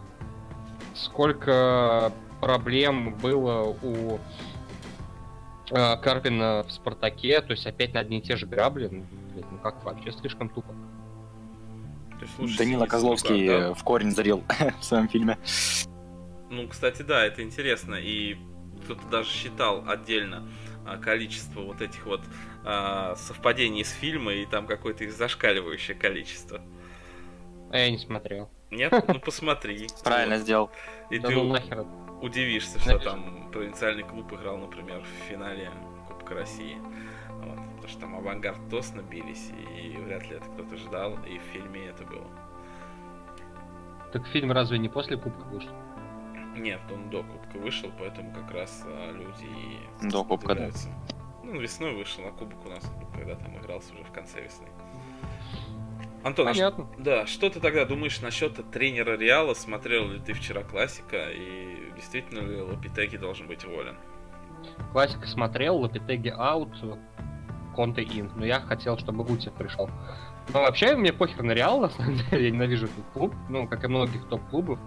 сколько проблем было у э, Карпина в Спартаке, то есть опять на одни и те же грабли, ну, ну как вообще слишком тупо. Лучше Данила Козловский да? э, в корень зарил [LAUGHS] в своем фильме. Ну, кстати, да, это интересно. И кто-то даже считал отдельно а, количество вот этих вот а, совпадений с фильма, и там какое-то их зашкаливающее количество. А я не смотрел. Нет? [LAUGHS] Ну посмотри. Правильно сделал. И ты ну удивишься, что там провинциальный клуб играл, например, в финале Кубка России. Потому что там авангард тосно бились, и вряд ли это кто-то ждал, и в фильме это было. Так фильм разве не после Кубка вышел? Нет, он до Кубка вышел, поэтому как раз а, люди и До Кубка, да. Ну, весной вышел, а Кубок у нас, когда там игрался уже в конце весны. Антон, а Понятно. да, что ты тогда думаешь насчет тренера Реала? Смотрел ли ты вчера классика, и действительно ли Лапитеги должен быть уволен? Классика смотрел, Лапитеги аут, Конте ин. Но я хотел, чтобы Гутев пришел. Но вообще мне похер на Реал, на самом деле, я ненавижу этот клуб, ну, как и многих топ-клубов.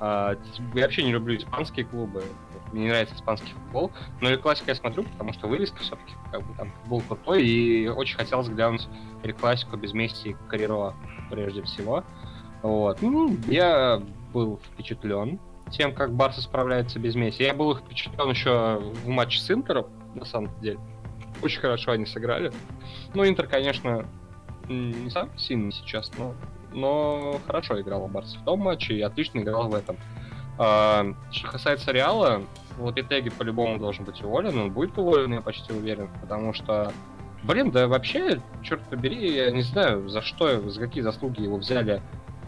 А, я вообще не люблю испанские клубы, мне не нравится испанский футбол. Но и классика я смотрю, потому что вывеска все-таки, как бы там футбол крутой, и очень хотелось глянуть классику без Месси и Кариро прежде всего. Вот. Ну, я был впечатлен тем, как Барса справляется без Месси. Я был впечатлен еще в матче с Интером, на самом деле. Очень хорошо они сыграли. Ну, Интер, конечно, не самый сильный сейчас, но, но хорошо играла Барса в том матче и отлично играл в этом. А, что касается Реала, Лапитеги по-любому должен быть уволен, он будет уволен, я почти уверен, потому что Блин, да вообще, черт побери, я не знаю, за что, за какие заслуги его взяли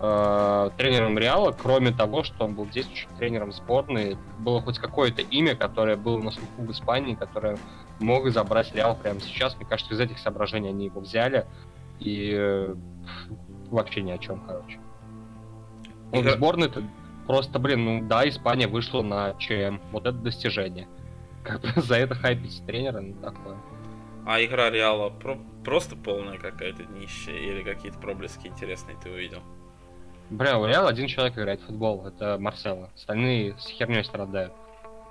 э, тренером Реала, кроме того, что он был действующим тренером сборной, было хоть какое-то имя, которое было на слуху в Испании, которое мог забрать Реал прямо сейчас. Мне кажется, из этих соображений они его взяли. И э, вообще ни о чем, короче. Он в Игра- сборной просто, блин, ну да, Испания вышла на ЧМ. Вот это достижение. Как бы за это хайпить тренера, ну такое. А игра Реала про- просто полная какая-то днищая, или какие-то проблески интересные ты увидел? Бля, у Реала один человек играет в футбол, это Марсело. Остальные с херней страдают.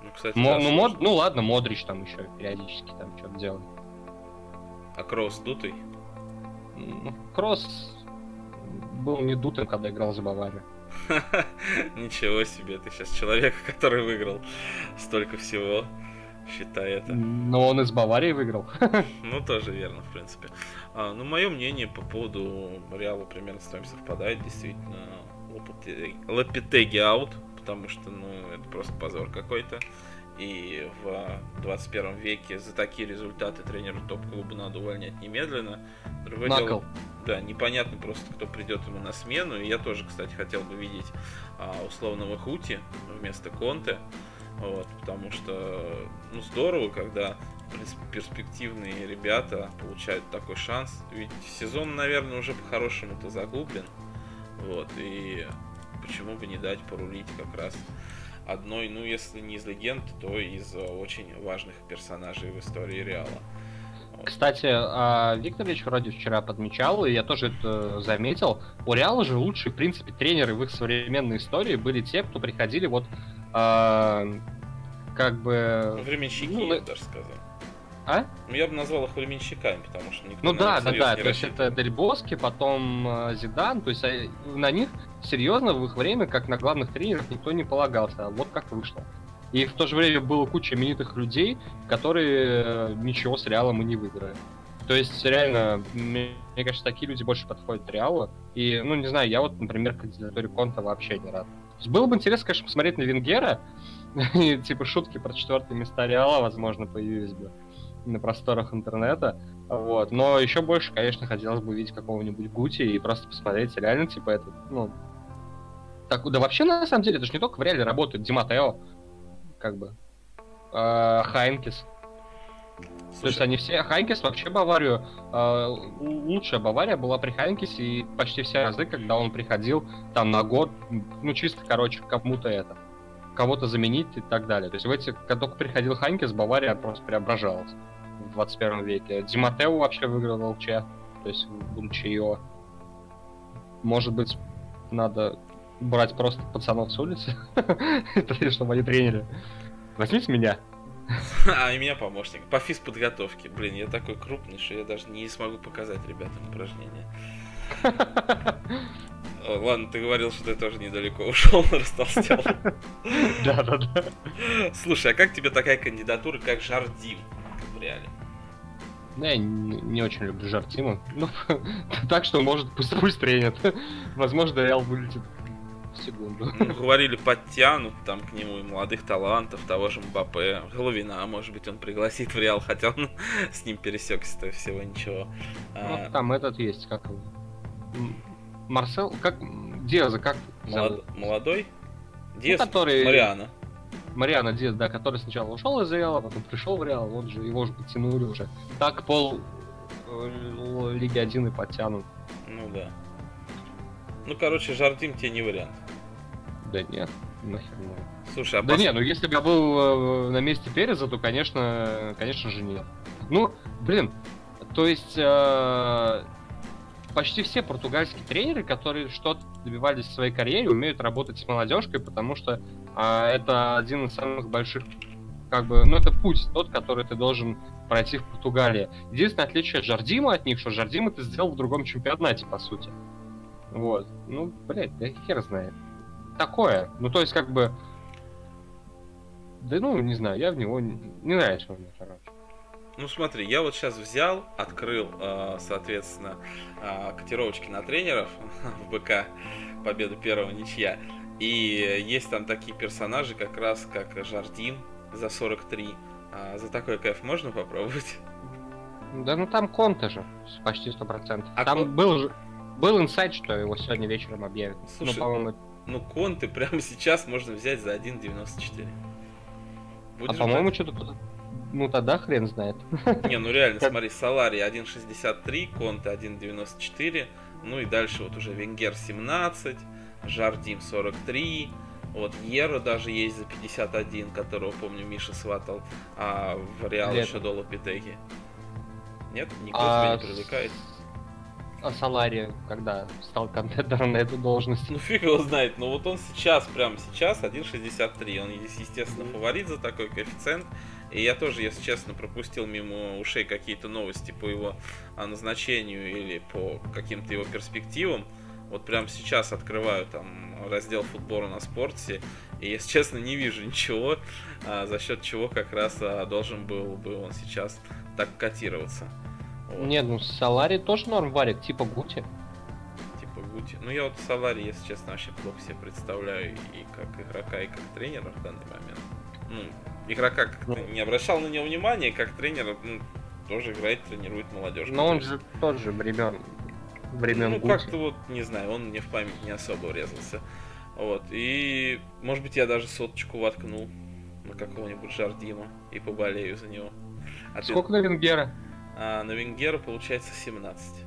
Ну, кстати, Мо- да, ну, мод, ну ладно, Модрич там еще периодически там что-то делает. А Кроус дутый? Ну, Кросс был не дутым, когда играл за Баварию. [LAUGHS] Ничего себе, ты сейчас человек, который выиграл столько всего. считай это. Но он из Баварии выиграл. [LAUGHS] Ну, тоже верно, в принципе. А, ну, мое мнение по поводу Реала примерно с вами совпадает. Действительно, Лапитеги аут, потому что, ну, это просто позор какой-то. И в 21 веке за такие результаты тренеру топ-клуба надо увольнять немедленно. Другое дело, да, непонятно просто, кто придет ему на смену. И я тоже, кстати, хотел бы видеть а, условного Хути вместо Конте. Вот, потому что, ну, здорово, когда перспективные ребята получают такой шанс. Ведь сезон, наверное, уже по-хорошему-то заглублен. Вот, и почему бы не дать порулить как раз одной, ну, если не из легенд, то из очень важных персонажей в истории Реала. Кстати, а, Викторович вроде вчера подмечал, и я тоже это заметил, у Реала же лучшие, в принципе, тренеры в их современной истории были те, кто приходили вот а, как бы... Временщики, ну, я даже сказал. А? Ну, я бы назвал их временщиками, потому что никто Ну да, да, да, то есть это Дель Боски, потом э, Зидан, то есть э, на них серьезно в их время, как на главных тренеров, никто не полагался, а вот как вышло. И в то же время было куча именитых людей, которые э, ничего с Реалом и не выиграли. То есть, реально, мне, мне кажется, такие люди больше подходят Реалу. И, ну, не знаю, я вот, например, кандидатуре Конта вообще не рад. Было бы интересно, конечно, посмотреть на Венгера, [LAUGHS] и, типа, шутки про четвертые места Реала, возможно, появились бы на просторах интернета. Вот. Но еще больше, конечно, хотелось бы видеть какого-нибудь Гути и просто посмотреть, реально, типа, это, ну... Так, да вообще, на самом деле, это же не только в Реале работает. Ди Маттео, как бы. Э, Хайнкис. Слушай. То есть они все... Хайнкис вообще Баварию... Э, лучшая Бавария была при Хайнкисе, и почти все разы, когда он приходил там на год, ну, чисто, короче, кому-то это кого-то заменить и так далее. То есть в эти, когда только приходил Хайнкис, Бавария просто преображалась в 21 веке. Диматео вообще выиграл в ЛЧ, то есть в ЛЧИО. Может быть, надо брать просто пацанов с улицы, [LAUGHS] чтобы они тренили. Возьмите меня. [LAUGHS] А, и меня помощник. По физподготовке. Блин, я такой крупный, что я даже не смогу показать ребятам упражнения. [LAUGHS] Ладно, ты говорил, что ты тоже недалеко ушел, растолстел. Да, да, да. Слушай, а как тебе такая кандидатура, как Жардим реале? Ну, я не, не очень люблю Жартима. [LAUGHS] Ну, [LAUGHS] так что, может, пусть, пусть тренят. [LAUGHS] Возможно, Реал вылетит в секунду. Ну, говорили, подтянут там к нему и молодых талантов, того же Мбаппе, Головина, может быть, он пригласит в Реал, хотя он с ним пересекся-то всего ничего. Ну, а... там этот есть, как Марсел, как Диаза, как Молод... Молодой? Диаз, ну, который... Мариана. Мариана Диаз, да, который сначала ушел из Реала, потом пришел в Реал, он же, его же подтянули уже. Так пол э, Лиги 1 и подтянут. Ну да. Ну, короче, Жардим тебе не вариант. Да нет, нахер не. Слушай, а Да пос... не, ну если бы я был э, на месте Переза, то, конечно, конечно же нет. Ну, блин, то есть э, почти все португальские тренеры, которые что-то добивались в своей карьере, умеют работать с молодежкой, потому что а, это один из самых больших, как бы, ну это путь тот, который ты должен пройти в Португалии. Единственное отличие Жардима от них, что Жардима ты сделал в другом чемпионате, по сути. Вот. Ну, блядь, да хер знает. Такое. Ну, то есть, как бы... Да ну, не знаю, я в него не, не нравится мне, короче. Ну смотри, я вот сейчас взял, открыл, э, соответственно, э, котировочки на тренеров [LAUGHS] в БК, победу первого ничья. И есть там такие персонажи, как раз как Жардин за 43. А за такой кайф можно попробовать? Да ну там Конте же, почти 100%. А там Кон... был, был инсайт, что его сегодня вечером объявят. Ну, Слушай, ну, по-моему... ну Конте [LAUGHS] прямо сейчас можно взять за 1.94. Будешь а по-моему, что-то ну тогда хрен знает. [LAUGHS] Не, ну реально, смотри, Солари 1.63, Конте 1.94, ну и дальше вот уже Венгер 17, Жардим 43, вот Еро даже есть за 51, которого, помню, Миша сватал, а в Реал еще до Лапитеги. Нет? Никто а... тебя не привлекает? А Салари, когда стал контендером на эту должность? Ну фиг его знает, но вот он сейчас, прямо сейчас 1.63, он, естественно, фаворит за такой коэффициент. И я тоже, если честно, пропустил мимо ушей какие-то новости по его а, назначению или по каким-то его перспективам. Вот прямо сейчас открываю там раздел футбола на спорте, и, если честно, не вижу ничего, а, за счет чего как раз а, должен был бы он сейчас так котироваться. Вот. Нет, ну Салари тоже норм варит, типа Гути. Типа Гути. Ну я вот Салари, если честно, вообще плохо себе представляю и как игрока, и как тренера в данный момент. Ну, игрока как ну. не обращал на него внимания, как тренера, ну, тоже играет, тренирует молодежь. Но он же тоже времен времен Ну, как-то вот, не знаю, он мне в память не особо врезался. Вот, и, может быть, я даже соточку воткнул на какого-нибудь Жардима и поболею за него. А Сколько ты... на Венгера? А на Венгера получается 17.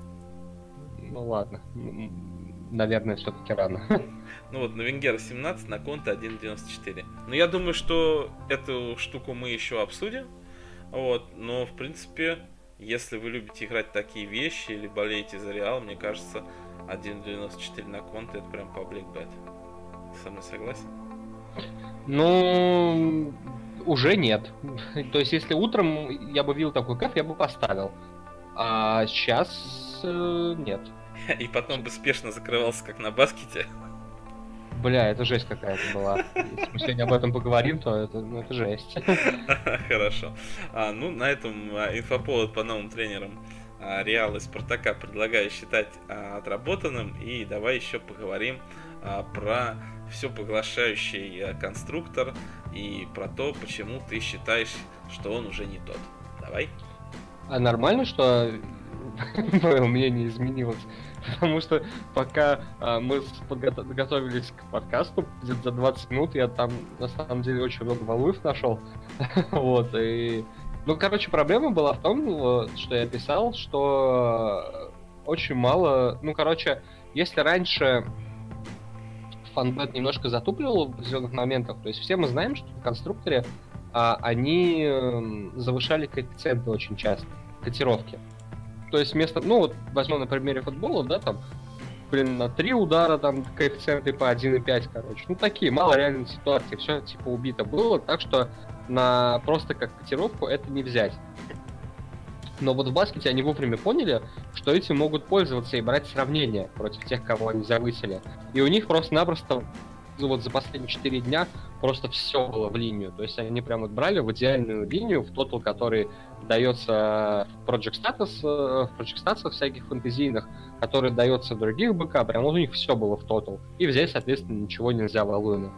Ну ладно, наверное, все-таки рано. Ну вот, на Венгера 17, на Конта 1.94. Но я думаю, что эту штуку мы еще обсудим. Вот, но в принципе, если вы любите играть такие вещи или болеете за Реал, мне кажется, 1.94 на Конте это прям паблик бет. Ты со мной согласен? Ну, уже нет. [LAUGHS] То есть, если утром я бы видел такой кэф, я бы поставил. А сейчас э, нет. [LAUGHS] И потом бы спешно закрывался, как на баскете. Бля, это жесть какая-то была. Если мы сегодня об этом поговорим, то это, ну, это жесть. [LAUGHS] Хорошо. А, ну, на этом а, инфоповод по новым тренерам а, Реал и Спартака предлагаю считать а, отработанным. И давай еще поговорим а, про все поглощающий а, конструктор и про то, почему ты считаешь, что он уже не тот. Давай. А нормально, что [LAUGHS] мое мнение изменилось? Потому что пока а, мы подго- готовились к подкасту, где-то за 20 минут я там на самом деле очень много валуев нашел. [LAUGHS] вот, и... Ну, короче, проблема была в том, что я писал, что очень мало... Ну, короче, если раньше фанбет немножко затупливал в определенных моментах. То есть все мы знаем, что в конструкторе а, они э, завышали коэффициенты очень часто, котировки. То есть вместо, ну вот возьмем на примере футбола, да, там, блин, на три удара там коэффициенты по 1,5, короче. Ну такие, мало реальной ситуации, все типа убито было, так что на просто как котировку это не взять. Но вот в баскете они вовремя поняли, что эти могут пользоваться и брать сравнения против тех, кого они завысили. И у них просто-напросто ну, вот за последние 4 дня просто все было в линию. То есть они прям вот брали в идеальную линию, в тотал, который дается в Project Status, э, в Project Status всяких фэнтезийных, который дается в других БК, прям вот у них все было в тотал. И взять, соответственно, ничего нельзя валуями.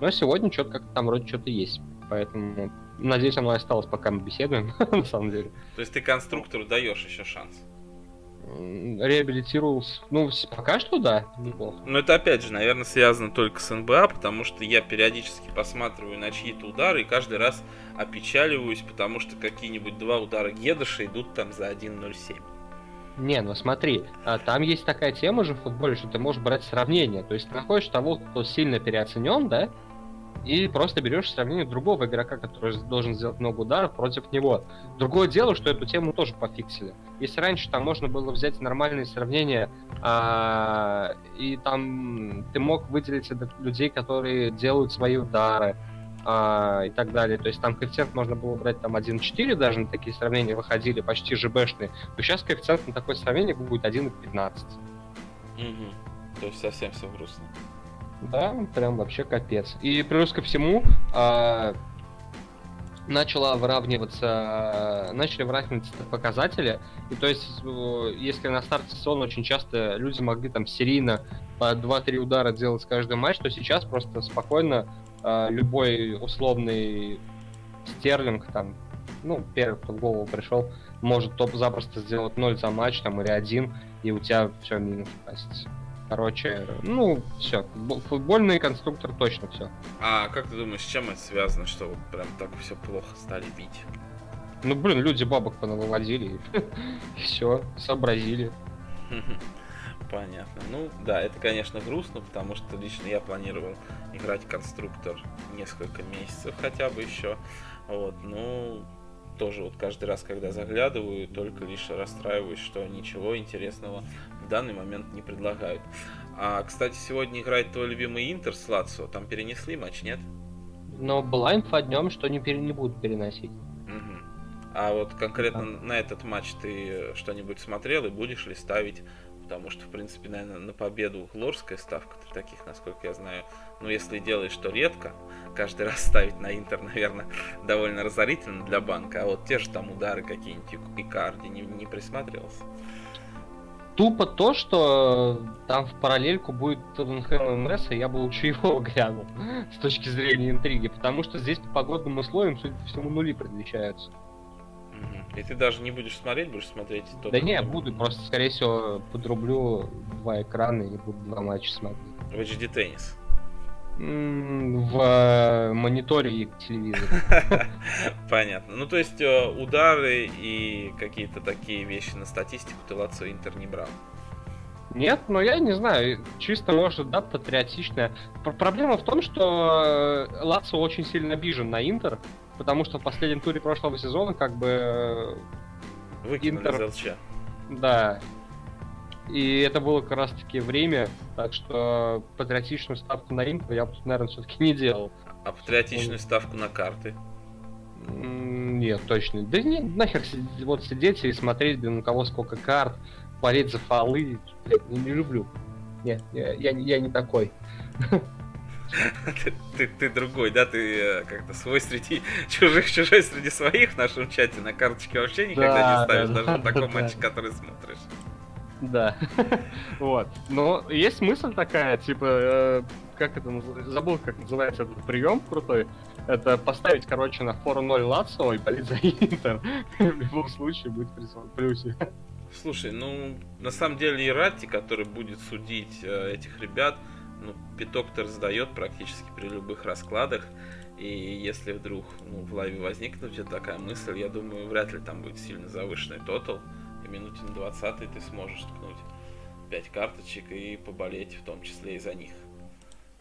Но сегодня что-то как-то там вроде что-то есть. Поэтому Надеюсь, оно осталось, пока мы беседуем, [LAUGHS] на самом деле. То есть ты конструктору даешь еще шанс? Реабилитировался. Ну, пока что да, неплохо. Но это опять же, наверное, связано только с НБА, потому что я периодически посматриваю на чьи-то удары и каждый раз опечаливаюсь, потому что какие-нибудь два удара Гедыша идут там за 1.07. Не, ну смотри, а, там есть такая тема же в футболе, что ты можешь брать сравнение. То есть ты находишь того, кто сильно переоценен, да, и просто берешь сравнение другого игрока, который должен сделать много ударов против него. Другое дело, что эту тему тоже пофиксили. Если раньше там можно было взять нормальные сравнения, а, и там ты мог выделить людей, которые делают свои удары, а, и так далее. То есть там коэффициент можно было брать там 1.4, даже на такие сравнения выходили почти ЖБшные, то сейчас коэффициент на такое сравнение будет 1.15. Угу. То есть совсем все грустно. Да, прям вообще капец. И плюс ко всему, а, начала выравниваться, начали выравниваться показатели. И то есть, если на старте сезона очень часто люди могли там серийно по 2-3 удара делать каждый матч, то сейчас просто спокойно а, любой условный стерлинг там, ну, первый, кто в голову пришел, может топ запросто сделать 0 за матч там или 1, и у тебя все минус касится. Короче, ну, все. Футбольный конструктор точно все. А как ты думаешь, с чем это связано, что вот прям так все плохо стали бить? Ну, блин, люди бабок понавыводили, [LAUGHS] и все, сообразили. [LAUGHS] Понятно. Ну, да, это, конечно, грустно, потому что лично я планировал играть конструктор несколько месяцев хотя бы еще. Вот, ну, тоже вот каждый раз, когда заглядываю, только лишь расстраиваюсь, что ничего интересного в данный момент не предлагают. А, кстати, сегодня играет твой любимый Интер с Лацио. Там перенесли матч, нет? Но была инфа днем, что не, пере... не будут переносить. Угу. А вот конкретно да. на этот матч ты что-нибудь смотрел и будешь ли ставить? потому что, в принципе, наверное, на победу лорская ставка, таких, насколько я знаю, ну, если делаешь, что редко, каждый раз ставить на Интер, наверное, [LAUGHS] довольно разорительно для банка, а вот те же там удары какие-нибудь и карди не, не присматривался. Тупо то, что там в параллельку будет Тоттенхэм МС, и я бы лучше [LAUGHS] его глянул с точки зрения интриги, потому что здесь по погодным условиям, судя по всему, нули предвещаются. И ты даже не будешь смотреть, будешь смотреть тот, Да не, буду, просто, скорее всего, подрублю два экрана и буду два матча смотреть. В HD теннис. В э, мониторе и телевизоре. [LAUGHS] Понятно. Ну, то есть, э, удары и какие-то такие вещи на статистику ты Лацо Интер не брал? Нет, но я не знаю, чисто может, да, патриотичная. Проблема в том, что э, Лацо очень сильно обижен на Интер, потому что в последнем туре прошлого сезона как бы... Выкинули Интер... ЗЛЧ. Да, и это было как раз таки время, так что патриотичную ставку на Интер я бы, наверное, все-таки не делал. А патриотичную ставку на карты? Нет, точно. Да не, нахер вот сидеть и смотреть, блин, у кого сколько карт, болеть за фолы. Блин, не, не люблю. Нет, я, я, я не такой. Ты, [LAUGHS] ты, ты другой, да? Ты э, как-то свой среди [LAUGHS] чужих, чужой среди своих в нашем чате на карточке вообще никогда да, не ставишь, да, даже да, в таком да. матче, который смотришь. Да. вот. Но есть мысль такая, типа, э, как это называется, забыл, как называется этот прием крутой. Это поставить, короче, на 4-0 Лацо и болеть за Интер. [LAUGHS] В любом случае будет в плюсе. Слушай, ну, на самом деле Ирати, который будет судить э, этих ребят, ну, пяток-то раздает практически при любых раскладах. И если вдруг ну, в лайве возникнет тебя такая мысль, я думаю, вряд ли там будет сильно завышенный тотал минуте на 20 ты сможешь ткнуть 5 карточек и поболеть в том числе и за них.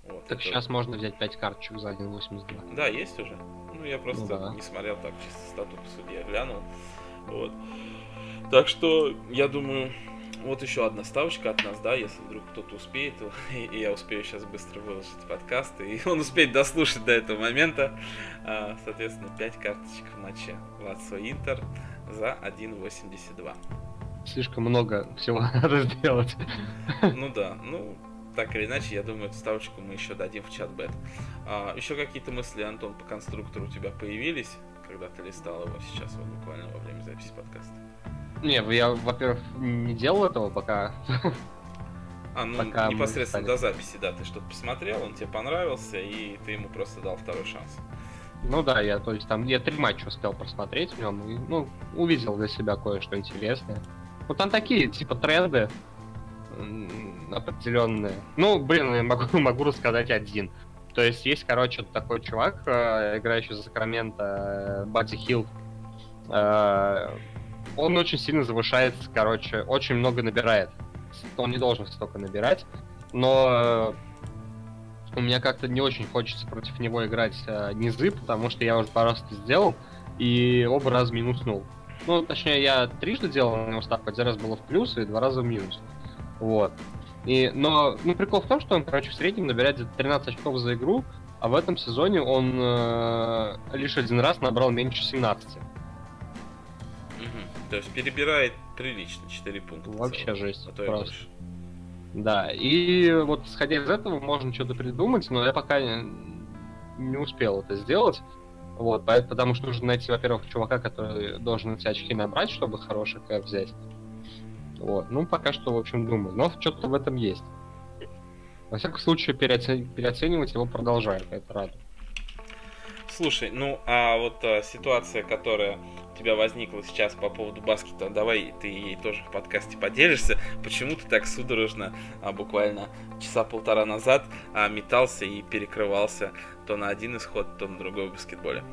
Вот, так это... сейчас можно взять 5 карточек за 1.82. Да, есть уже. Ну, я просто ну, да. не смотрел так, чисто стату по судье глянул. Вот. Так что, я думаю, вот еще одна ставочка от нас, да, если вдруг кто-то успеет, [LAUGHS] и, и я успею сейчас быстро выложить подкаст, и [LAUGHS] он успеет дослушать до этого момента. А, соответственно, 5 карточек в матче Лацо Интер за 1.82. Слишком много всего [LAUGHS] надо сделать. Ну да, ну так или иначе, я думаю, эту ставочку мы еще дадим в чат бет. А, еще какие-то мысли, Антон, по конструктору у тебя появились, когда ты листал его сейчас, вот буквально во время записи подкаста? Не, я, во-первых, не делал этого пока. А, ну пока непосредственно до записи, да, ты что-то посмотрел, он тебе понравился, и ты ему просто дал второй шанс. Ну да, я, то есть там, я три матча успел просмотреть в нем, и, ну, увидел для себя кое-что интересное. Ну там такие, типа, тренды определенные. Ну, блин, я могу, [LAUGHS] могу рассказать один. То есть есть, короче, такой чувак, э, играющий за Сакраменто, Бадди Хилл. Э, он очень сильно завышается, короче, очень много набирает. Он не должен столько набирать, но у меня как-то не очень хочется против него играть э, низы, потому что я уже пару раз это сделал, и оба раза минуснул. Ну, точнее, я трижды делал на него ставку, один раз было в плюс и два раза в минус. Вот. И, но, ну, прикол в том, что он, короче, в среднем набирает 13 очков за игру, а в этом сезоне он э, лишь один раз набрал меньше 17. Угу. То есть перебирает прилично 4 пункта. Вообще целого, жесть. А то просто. Да, и вот исходя из этого можно что-то придумать, но я пока не, не успел это сделать. Вот, потому что нужно найти, во-первых, чувака, который должен эти очки набрать, чтобы хороший кэп взять. Вот, ну, пока что, в общем, думаю. Но что-то в этом есть. Во всяком случае, переоцен... переоценивать его продолжаю, это радует. Слушай, ну а вот а, ситуация, которая тебя возникла сейчас по поводу баскета, давай ты ей тоже в подкасте поделишься. Почему ты так судорожно, а, буквально часа полтора назад, а, метался и перекрывался то на один исход, то на другой в баскетболе?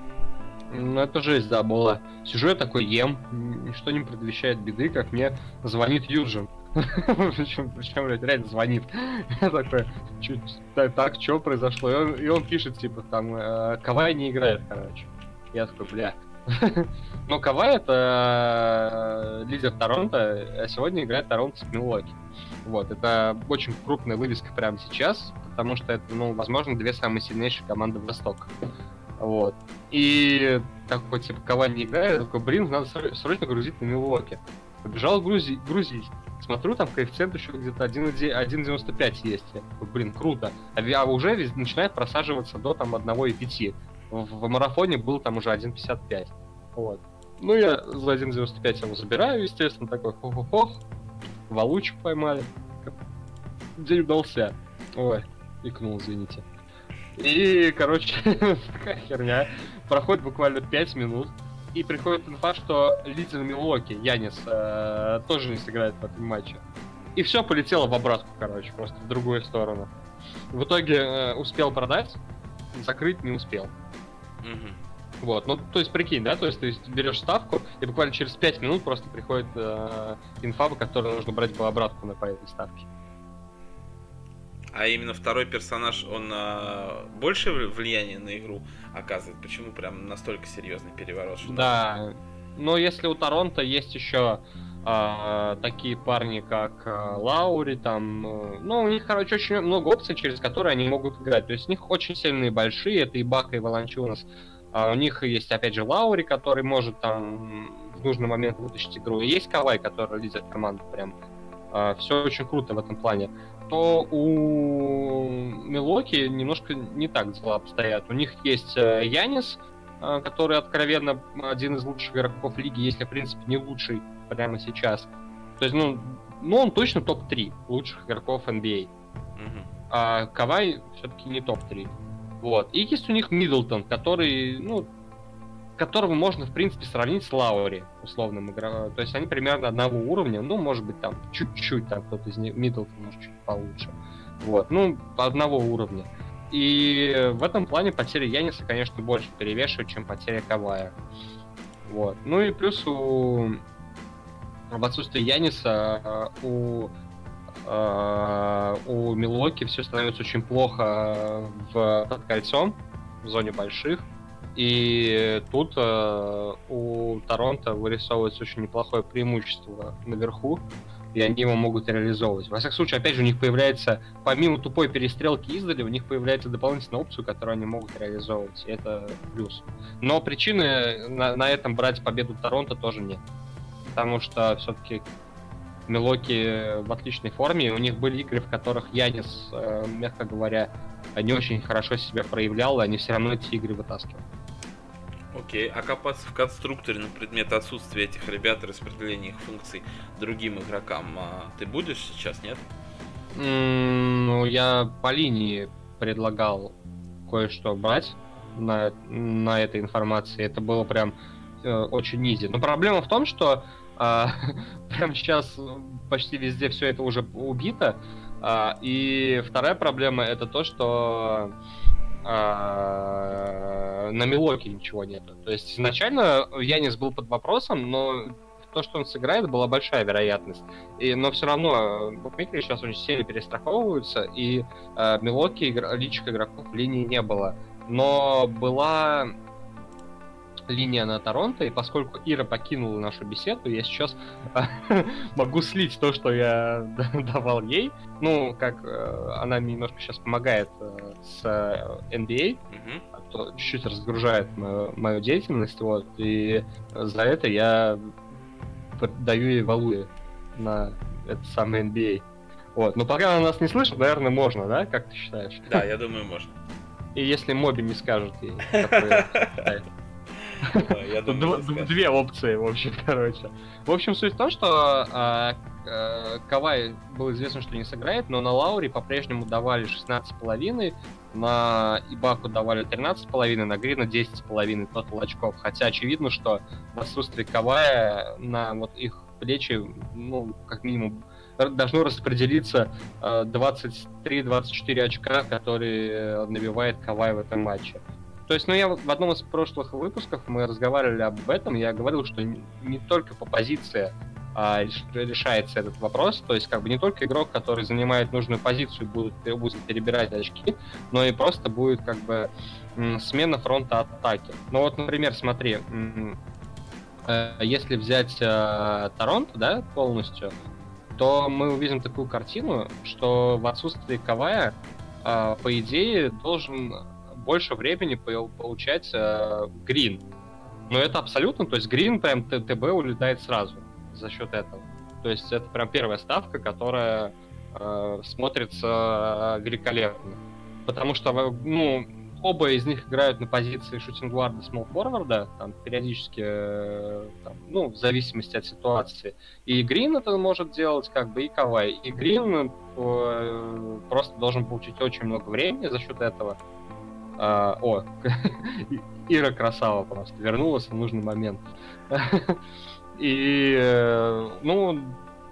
Ну, это жесть, да, было. Сижу я такой, ем, ничто не предвещает беды, как мне звонит Юджин. [LAUGHS] Причем, причем, блядь, реально звонит. [LAUGHS] Я такой, так, что произошло? И он, и он пишет, типа, там, э, Кавай не играет, короче. Я такой, бля. [LAUGHS] Но Кавай это э, лидер Торонто, а сегодня играет Торонто с Милуоки. Вот, это очень крупная вывеска прямо сейчас, потому что это, ну, возможно, две самые сильнейшие команды Востока. Вот. И такой, типа, Кавай не играет, такой, блин, надо срочно грузить на Милуоки. Побежал грузить, грузить смотрю, там коэффициент еще где-то 1,95 есть. Блин, круто. А, а уже начинает просаживаться до там 1,5. В, в марафоне был там уже 1,55. Вот. Ну, я за 1.95 его забираю, естественно, такой хо-хо-хо. Валучик поймали. День удался. Ой, икнул, извините. И, короче, [LAUGHS] такая херня. Проходит буквально 5 минут. И приходит инфа, что лидер Милоки, Янис, э, тоже не сыграет в этом матче. И все полетело в обратку, короче, просто в другую сторону. В итоге э, успел продать, закрыть не успел. Угу. Вот, ну, то есть, прикинь, да, то есть ты берешь ставку, и буквально через 5 минут просто приходит э, инфа, которую нужно брать по обратку на по этой ставке. А именно второй персонаж, он э, больше влияния на игру оказывает? Почему прям настолько серьезный переворот? Да, но если у Торонто есть еще э, такие парни, как э, Лаури, там, э, ну, у них, короче, очень много опций, через которые они могут играть. То есть у них очень сильные большие, это и Бака, и Волончунас. А у них есть, опять же, Лаури, который может там в нужный момент вытащить игру. И есть Кавай, который лидер команды прям. А, все очень круто в этом плане. То у Милоки немножко не так дела обстоят. У них есть э, Янис, э, который откровенно один из лучших игроков лиги, если, в принципе, не лучший прямо сейчас. То есть, ну, ну он точно топ-3 лучших игроков NBA. Mm-hmm. А Кавай все-таки не топ-3. Вот. И есть у них Миддлтон, который, ну, которого можно, в принципе, сравнить с Лаури, условным игроком. То есть они примерно одного уровня, ну, может быть, там, чуть-чуть, там, кто-то из них, Миддлтон, может, чуть получше. Вот, ну, одного уровня. И в этом плане потеря Яниса, конечно, больше перевешивает, чем потеря Кавая. Вот. Ну и плюс у в отсутствие Яниса у Э, у Милоки все становится очень плохо в, под кольцом, в зоне больших. И тут э, у Торонто вырисовывается очень неплохое преимущество наверху, и они его могут реализовывать. Во всяком случае, опять же, у них появляется, помимо тупой перестрелки издали, у них появляется дополнительная опция, которую они могут реализовывать, и это плюс. Но причины на, на этом брать победу Торонто тоже нет. Потому что все-таки Милоки в отличной форме. У них были игры, в которых Янис, э, мягко говоря, не очень хорошо себя проявлял, и они все равно эти игры вытаскивали. Окей, а копаться в конструкторе на предмет отсутствия этих ребят и распределения их функций другим игрокам а ты будешь сейчас, нет? Mm, ну, я по линии предлагал кое-что брать на, на этой информации. Это было прям э, очень низи. Но проблема в том, что а, [LAUGHS] прямо сейчас почти везде все это уже убито. А, и вторая проблема это то, что а, на Милоке ничего нет. То есть изначально Янис был под вопросом, но то, что он сыграет, была большая вероятность. И, но все равно букмекеры сейчас очень сильно перестраховываются, и э, Милоки игр... личных игроков в линии не было. Но была линия на Торонто, и поскольку Ира покинула нашу беседу, я сейчас [LAUGHS] могу слить то, что я [LAUGHS] давал ей. Ну, как э, она мне немножко сейчас помогает э, с NBA, mm-hmm. а то чуть-чуть разгружает мою, деятельность, вот, и за это я даю ей валуи на это самое NBA. Вот. Но пока она нас не слышит, наверное, можно, да? Как ты считаешь? Да, [LAUGHS] я думаю, можно. И если Моби не скажет ей, Две опции, в общем, [LAUGHS] короче. В общем, суть в том, что а, а, Кавай был известно, что не сыграет, но на Лауре по-прежнему давали 16,5, на Ибаку давали 13,5, на Грина 10,5 тотал очков. Хотя очевидно, что в отсутствии Кавая на вот их плечи, ну, как минимум, должно распределиться 23-24 очка, которые набивает Кавай в этом матче. То есть, ну, я в одном из прошлых выпусков мы разговаривали об этом, я говорил, что не только по позиции а, решается этот вопрос, то есть, как бы не только игрок, который занимает нужную позицию, будет, будет перебирать очки, но и просто будет, как бы, смена фронта атаки. Ну, вот, например, смотри, э, если взять э, Торонто, да, полностью, то мы увидим такую картину, что в отсутствии Кавая, э, по идее, должен больше времени получать э, грин. Но это абсолютно, то есть грин прям ТБ улетает сразу за счет этого. То есть это прям первая ставка, которая э, смотрится великолепно. Потому что, ну, оба из них играют на позиции шутингварда смол форварда, там периодически, э, там, ну, в зависимости от ситуации. И Грин это может делать, как бы, и Кавай. И Грин э, просто должен получить очень много времени за счет этого. А, о, [LAUGHS] Ира красава просто, вернулась в нужный момент. [LAUGHS] И, э, ну,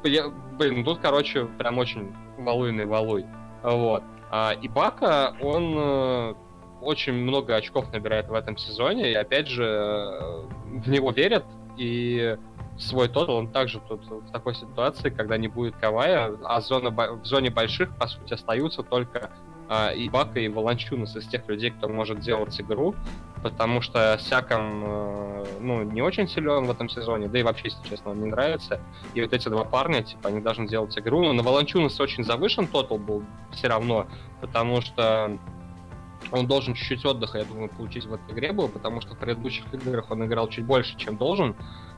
я, блин, тут, короче, прям очень валуйный валуй. Вот. А Ибака, он э, очень много очков набирает в этом сезоне, и опять же, э, в него верят, и свой тотал он также тут в такой ситуации, когда не будет Кавая, а зона, в зоне больших, по сути, остаются только а, и Бака, и Волончунас из тех людей, кто может делать игру, потому что Сяком, э, ну, не очень силен в этом сезоне, да и вообще, если честно, он не нравится. И вот эти два парня, типа, они должны делать игру. Но на Волончунаса очень завышен тотал был все равно, потому что он должен чуть-чуть отдыха, я думаю, получить в этой игре был, потому что в предыдущих играх он играл чуть больше, чем должен.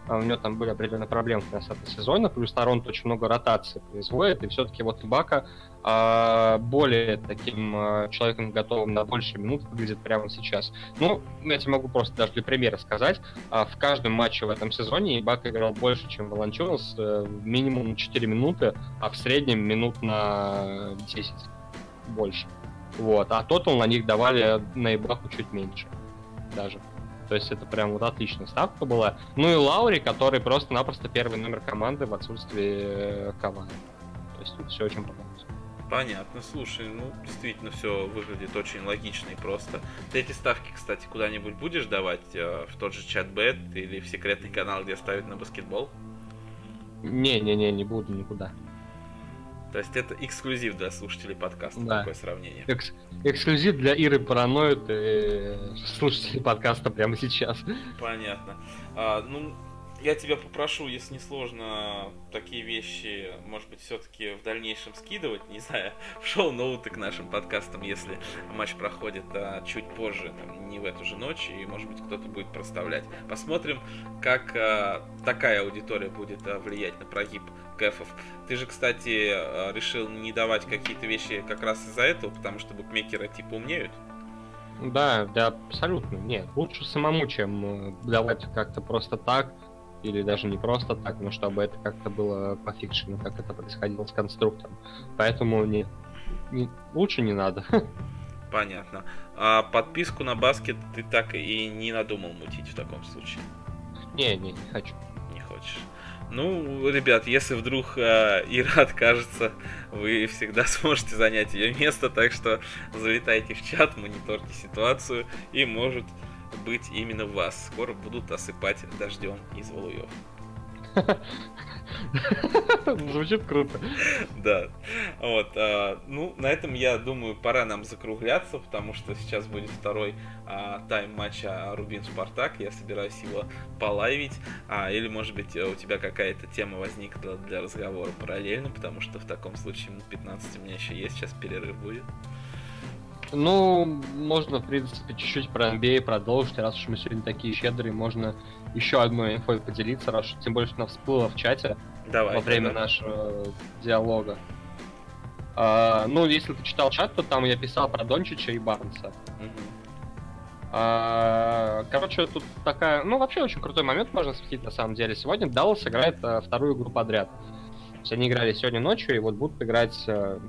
А у него там были определенные проблемы в конце сезона, плюс Торонто очень много ротации производит, и все-таки вот Ибака а, более таким а, человеком, готовым на больше минут, выглядит прямо сейчас. Ну, я тебе могу просто даже для примера сказать, а, в каждом матче в этом сезоне Ибака играл больше, чем Волончунас, э, минимум 4 минуты, а в среднем минут на 10 больше. Вот. А тотал на них давали на Ибаху чуть меньше даже. То есть это прям вот отличная ставка была. Ну и Лаури, который просто-напросто первый номер команды в отсутствии э, Кавая. То есть тут все очень понравилось. Понятно, слушай, ну действительно все выглядит очень логично и просто. Ты эти ставки, кстати, куда-нибудь будешь давать э, в тот же чат-бет или в секретный канал, где ставят на баскетбол? Не-не-не, не буду никуда. То есть это эксклюзив для слушателей подкаста, да. такое сравнение. Экс- эксклюзив для Иры Параноид и слушателей подкаста прямо сейчас. Понятно. А, ну, я тебя попрошу, если не сложно, такие вещи, может быть, все-таки в дальнейшем скидывать, не знаю, [LAUGHS] в шоу-ноуты к нашим подкастам, если матч проходит а, чуть позже, там, не в эту же ночь, и, может быть, кто-то будет проставлять. Посмотрим, как а, такая аудитория будет а, влиять на прогиб кэфов. Ты же, кстати, а, решил не давать какие-то вещи как раз из-за этого, потому что букмекеры типа умнеют. Да, да, абсолютно. Нет, лучше самому, чем э, давать как-то просто так или даже не просто так, но чтобы это как-то было по фикшену, как это происходило с конструктором. Поэтому не, не, лучше не надо. [LAUGHS] Понятно. А подписку на баскет ты так и не надумал мутить в таком случае? Не, не, не хочу. Ну, ребят, если вдруг э, Ира откажется, вы всегда [LAUGHS] сможете занять ее место, так что залетайте в чат, мониторьте ситуацию и может быть именно вас. Скоро будут осыпать дождем из валуев. [LAUGHS] Звучит круто. Да. Вот. А, ну, на этом, я думаю, пора нам закругляться, потому что сейчас будет второй а, тайм матча Рубин Спартак. Я собираюсь его полайвить. А, или, может быть, у тебя какая-то тема возникла для разговора параллельно, потому что в таком случае минут 15 у меня еще есть, сейчас перерыв будет. Ну, можно, в принципе, чуть-чуть про NBA продолжить, раз уж мы сегодня такие щедрые, можно еще одной инфой поделиться, раз тем более, что она всплыла в чате Давай, во время да. нашего диалога. А, ну, если ты читал чат, то там я писал про Дончича и Барнса. Угу. А, короче, тут такая, ну, вообще очень крутой момент можно осветить на самом деле. Сегодня Даллас играет а, вторую игру подряд. То есть они играли сегодня ночью и вот будут играть а,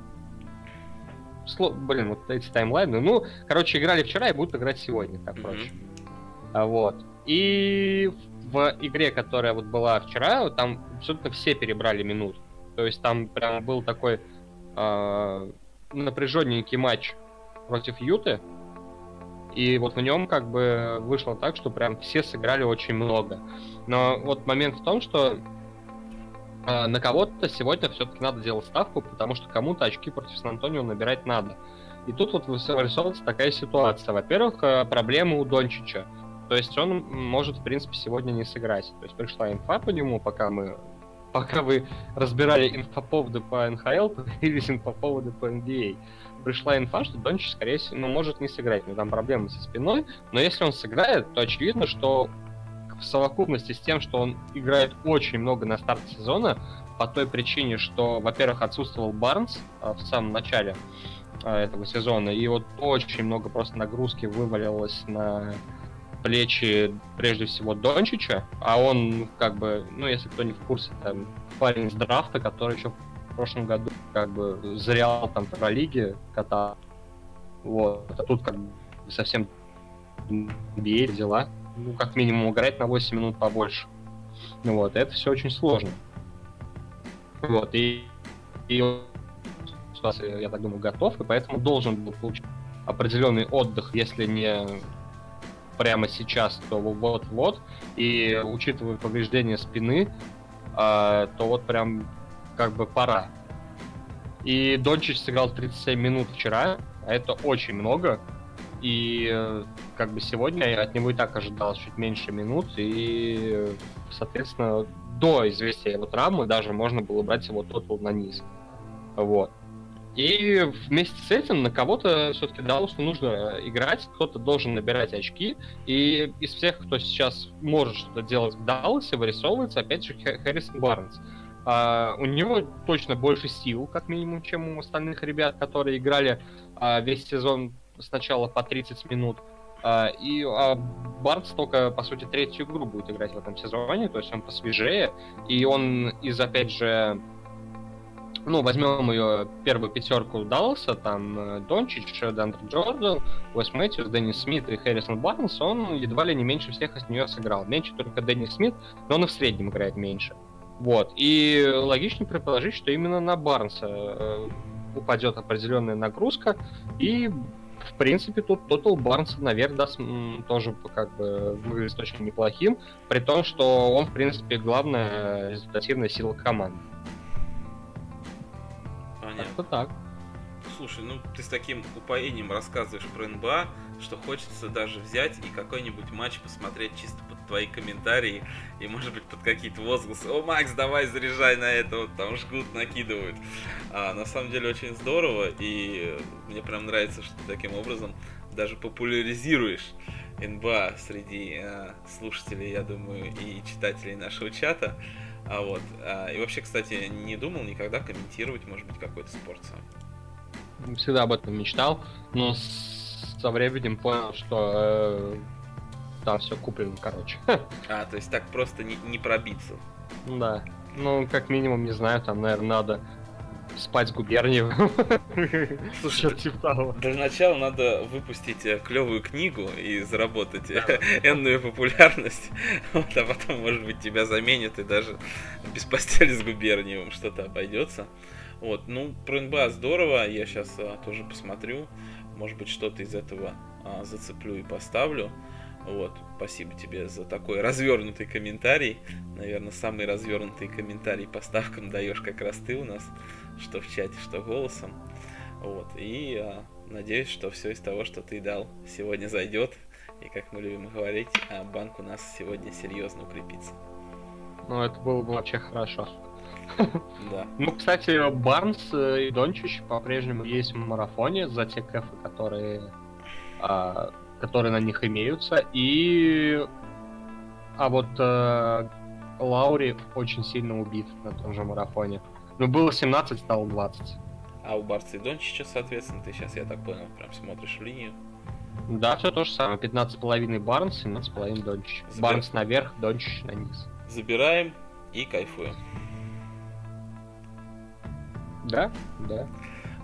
сло... блин, вот эти таймлайны. Ну, короче, играли вчера и будут играть сегодня, так проще. А, вот. И в игре, которая вот была вчера, там абсолютно все перебрали минут. То есть там прям был такой э, напряженненький матч против Юты. И вот в нем как бы вышло так, что прям все сыграли очень много. Но вот момент в том, что э, на кого-то сегодня все-таки надо делать ставку, потому что кому-то очки против Сан-Антонио набирать надо. И тут вот вырисовывается такая ситуация. Во-первых, э, проблемы у Дончича. То есть он может, в принципе, сегодня не сыграть. То есть пришла инфа по нему, пока мы пока вы разбирали инфоповоды по НХЛ, появились [LAUGHS] инфоповоды по NBA. Пришла инфа, что Дончич, скорее всего, ну, может не сыграть. Него там проблемы со спиной. Но если он сыграет, то очевидно, что в совокупности с тем, что он играет очень много на старте сезона, по той причине, что, во-первых, отсутствовал Барнс а, в самом начале а, этого сезона, и вот очень много просто нагрузки вывалилось на плечи, прежде всего, Дончича, а он, как бы, ну, если кто не в курсе, там, парень с драфта, который еще в прошлом году, как бы, зрял там в лиге кота. Вот. А тут, как бы, совсем NBA дела. Ну, как минимум, играть на 8 минут побольше. Ну вот, это все очень сложно. Вот, и, и ситуация, я так думаю, готов, и поэтому должен был получить определенный отдых, если не прямо сейчас, то вот-вот. И учитывая повреждение спины, э, то вот прям как бы пора. И Дончич сыграл 37 минут вчера, а это очень много. И э, как бы сегодня от него и так ожидалось чуть меньше минут, и, соответственно, до известия его травмы даже можно было брать его тотал на низ. Вот. И вместе с этим на кого-то все-таки Далласу нужно играть, кто-то должен набирать очки. И из всех, кто сейчас может что-то делать в Далласе, вырисовывается опять же Харрисон Барнс. Uh, у него точно больше сил, как минимум, чем у остальных ребят, которые играли uh, весь сезон сначала по 30 минут. Uh, и uh, Барнс только, по сути, третью игру будет играть в этом сезоне, то есть он посвежее, и он из, опять же, ну, возьмем ее первую пятерку Далласа, там э, Дончич, Дандер Джордан, Уэс Мэтьюс, Дэнни Смит и Харрисон Барнс, он едва ли не меньше всех из нее сыграл. Меньше только Дэнни Смит, но он и в среднем играет меньше. Вот. И логично предположить, что именно на Барнса э, упадет определенная нагрузка, и в принципе, тут Тотал Барнс наверх даст тоже как бы выглядит очень неплохим, при том, что он, в принципе, главная результативная сила команды. Как-то так. Слушай, ну ты с таким упоением рассказываешь про НБА, что хочется даже взять и какой-нибудь матч посмотреть чисто под твои комментарии и, может быть, под какие-то возгласы. О, Макс, давай заряжай на это, вот там жгут, накидывают. А, на самом деле очень здорово, и мне прям нравится, что ты таким образом даже популяризируешь НБА среди а, слушателей, я думаю, и читателей нашего чата. А вот. А, и вообще, кстати, не думал никогда комментировать, может быть, какой-то спорт сам. Всегда об этом мечтал, но со временем понял, что э, там все куплено, короче. [LAUGHS] А, то есть так просто не, не пробиться. Да. Ну, как минимум, не знаю, там, наверное, надо спать губернию. [LAUGHS] Слушай, типа. Для начала надо выпустить э, клевую книгу и заработать э, [LAUGHS] энную популярность. [LAUGHS] Вот, а потом, может быть, тебя заменят и даже без постели с губерниевым что-то обойдется. Вот, ну, про НБА здорово, я сейчас а, тоже посмотрю. Может быть, что-то из этого а, зацеплю и поставлю. Вот, спасибо тебе за такой развернутый комментарий. Наверное, самый развернутый комментарий по ставкам даешь как раз ты у нас что в чате, что голосом. Вот. И а, надеюсь, что все из того, что ты дал, сегодня зайдет. И как мы любим говорить, а банк у нас сегодня серьезно укрепится. Ну, это было бы вообще хорошо. Да. [LAUGHS] Ну, кстати, Барнс и Дончич по-прежнему есть в марафоне за те кэфы, которые, а, которые на них имеются. И а вот а, Лаури очень сильно убит на том же марафоне. Ну, было 17, стало 20. А у Барца и Дончича, соответственно, ты сейчас, я так понял, прям смотришь в линию. Да, все то же самое. 15,5 Барнс, 17,5 Дончич. Забир... Барнс наверх, Дончич на низ. Забираем и кайфуем. Да, да.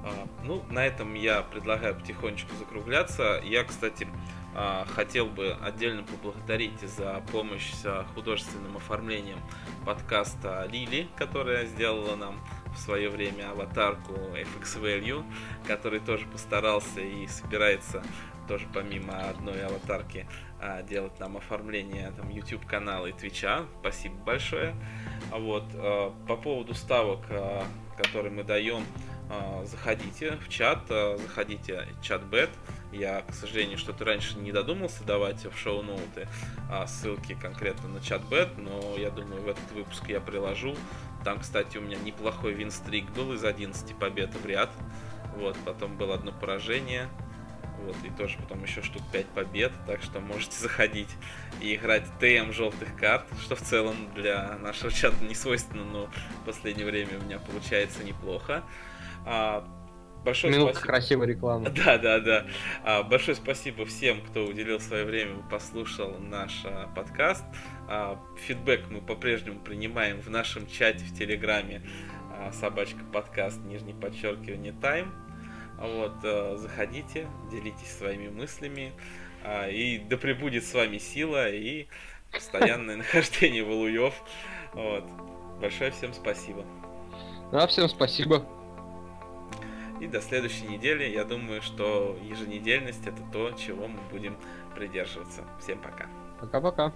А, ну, на этом я предлагаю потихонечку закругляться. Я, кстати, а, хотел бы отдельно поблагодарить за помощь с художественным оформлением подкаста Лили, которая сделала нам в свое время аватарку FX Value, который тоже постарался и собирается тоже помимо одной аватарки а, делать нам оформление там YouTube канала и Твича. Спасибо большое. Вот а, по поводу ставок, которые мы даем, заходите в чат, заходите в чат-бет. Я, к сожалению, что-то раньше не додумался давать в шоу-ноуты а, ссылки конкретно на чат-бет, но я думаю, в этот выпуск я приложу. Там, кстати, у меня неплохой винстрик был из 11 побед в ряд. Вот, потом было одно поражение. вот, и тоже потом еще штук 5 побед, так что можете [LAUGHS] заходить и играть ТМ желтых карт, что в целом для нашего чата не свойственно, но в последнее время у меня получается неплохо. А, большое Минутка спасибо. красивой рекламы. [LAUGHS] Да, да, да. А, большое спасибо всем, кто уделил свое время и послушал наш а, подкаст. А, фидбэк мы по-прежнему принимаем в нашем чате в Телеграме а, собачка подкаст, нижнее подчеркивание тайм. Вот, а, заходите, делитесь своими мыслями. А, и да пребудет с вами сила и постоянное [LAUGHS] нахождение валуев. Вот. Большое всем спасибо. Да, всем спасибо. И до следующей недели. Я думаю, что еженедельность это то, чего мы будем придерживаться. Всем пока. Пока-пока.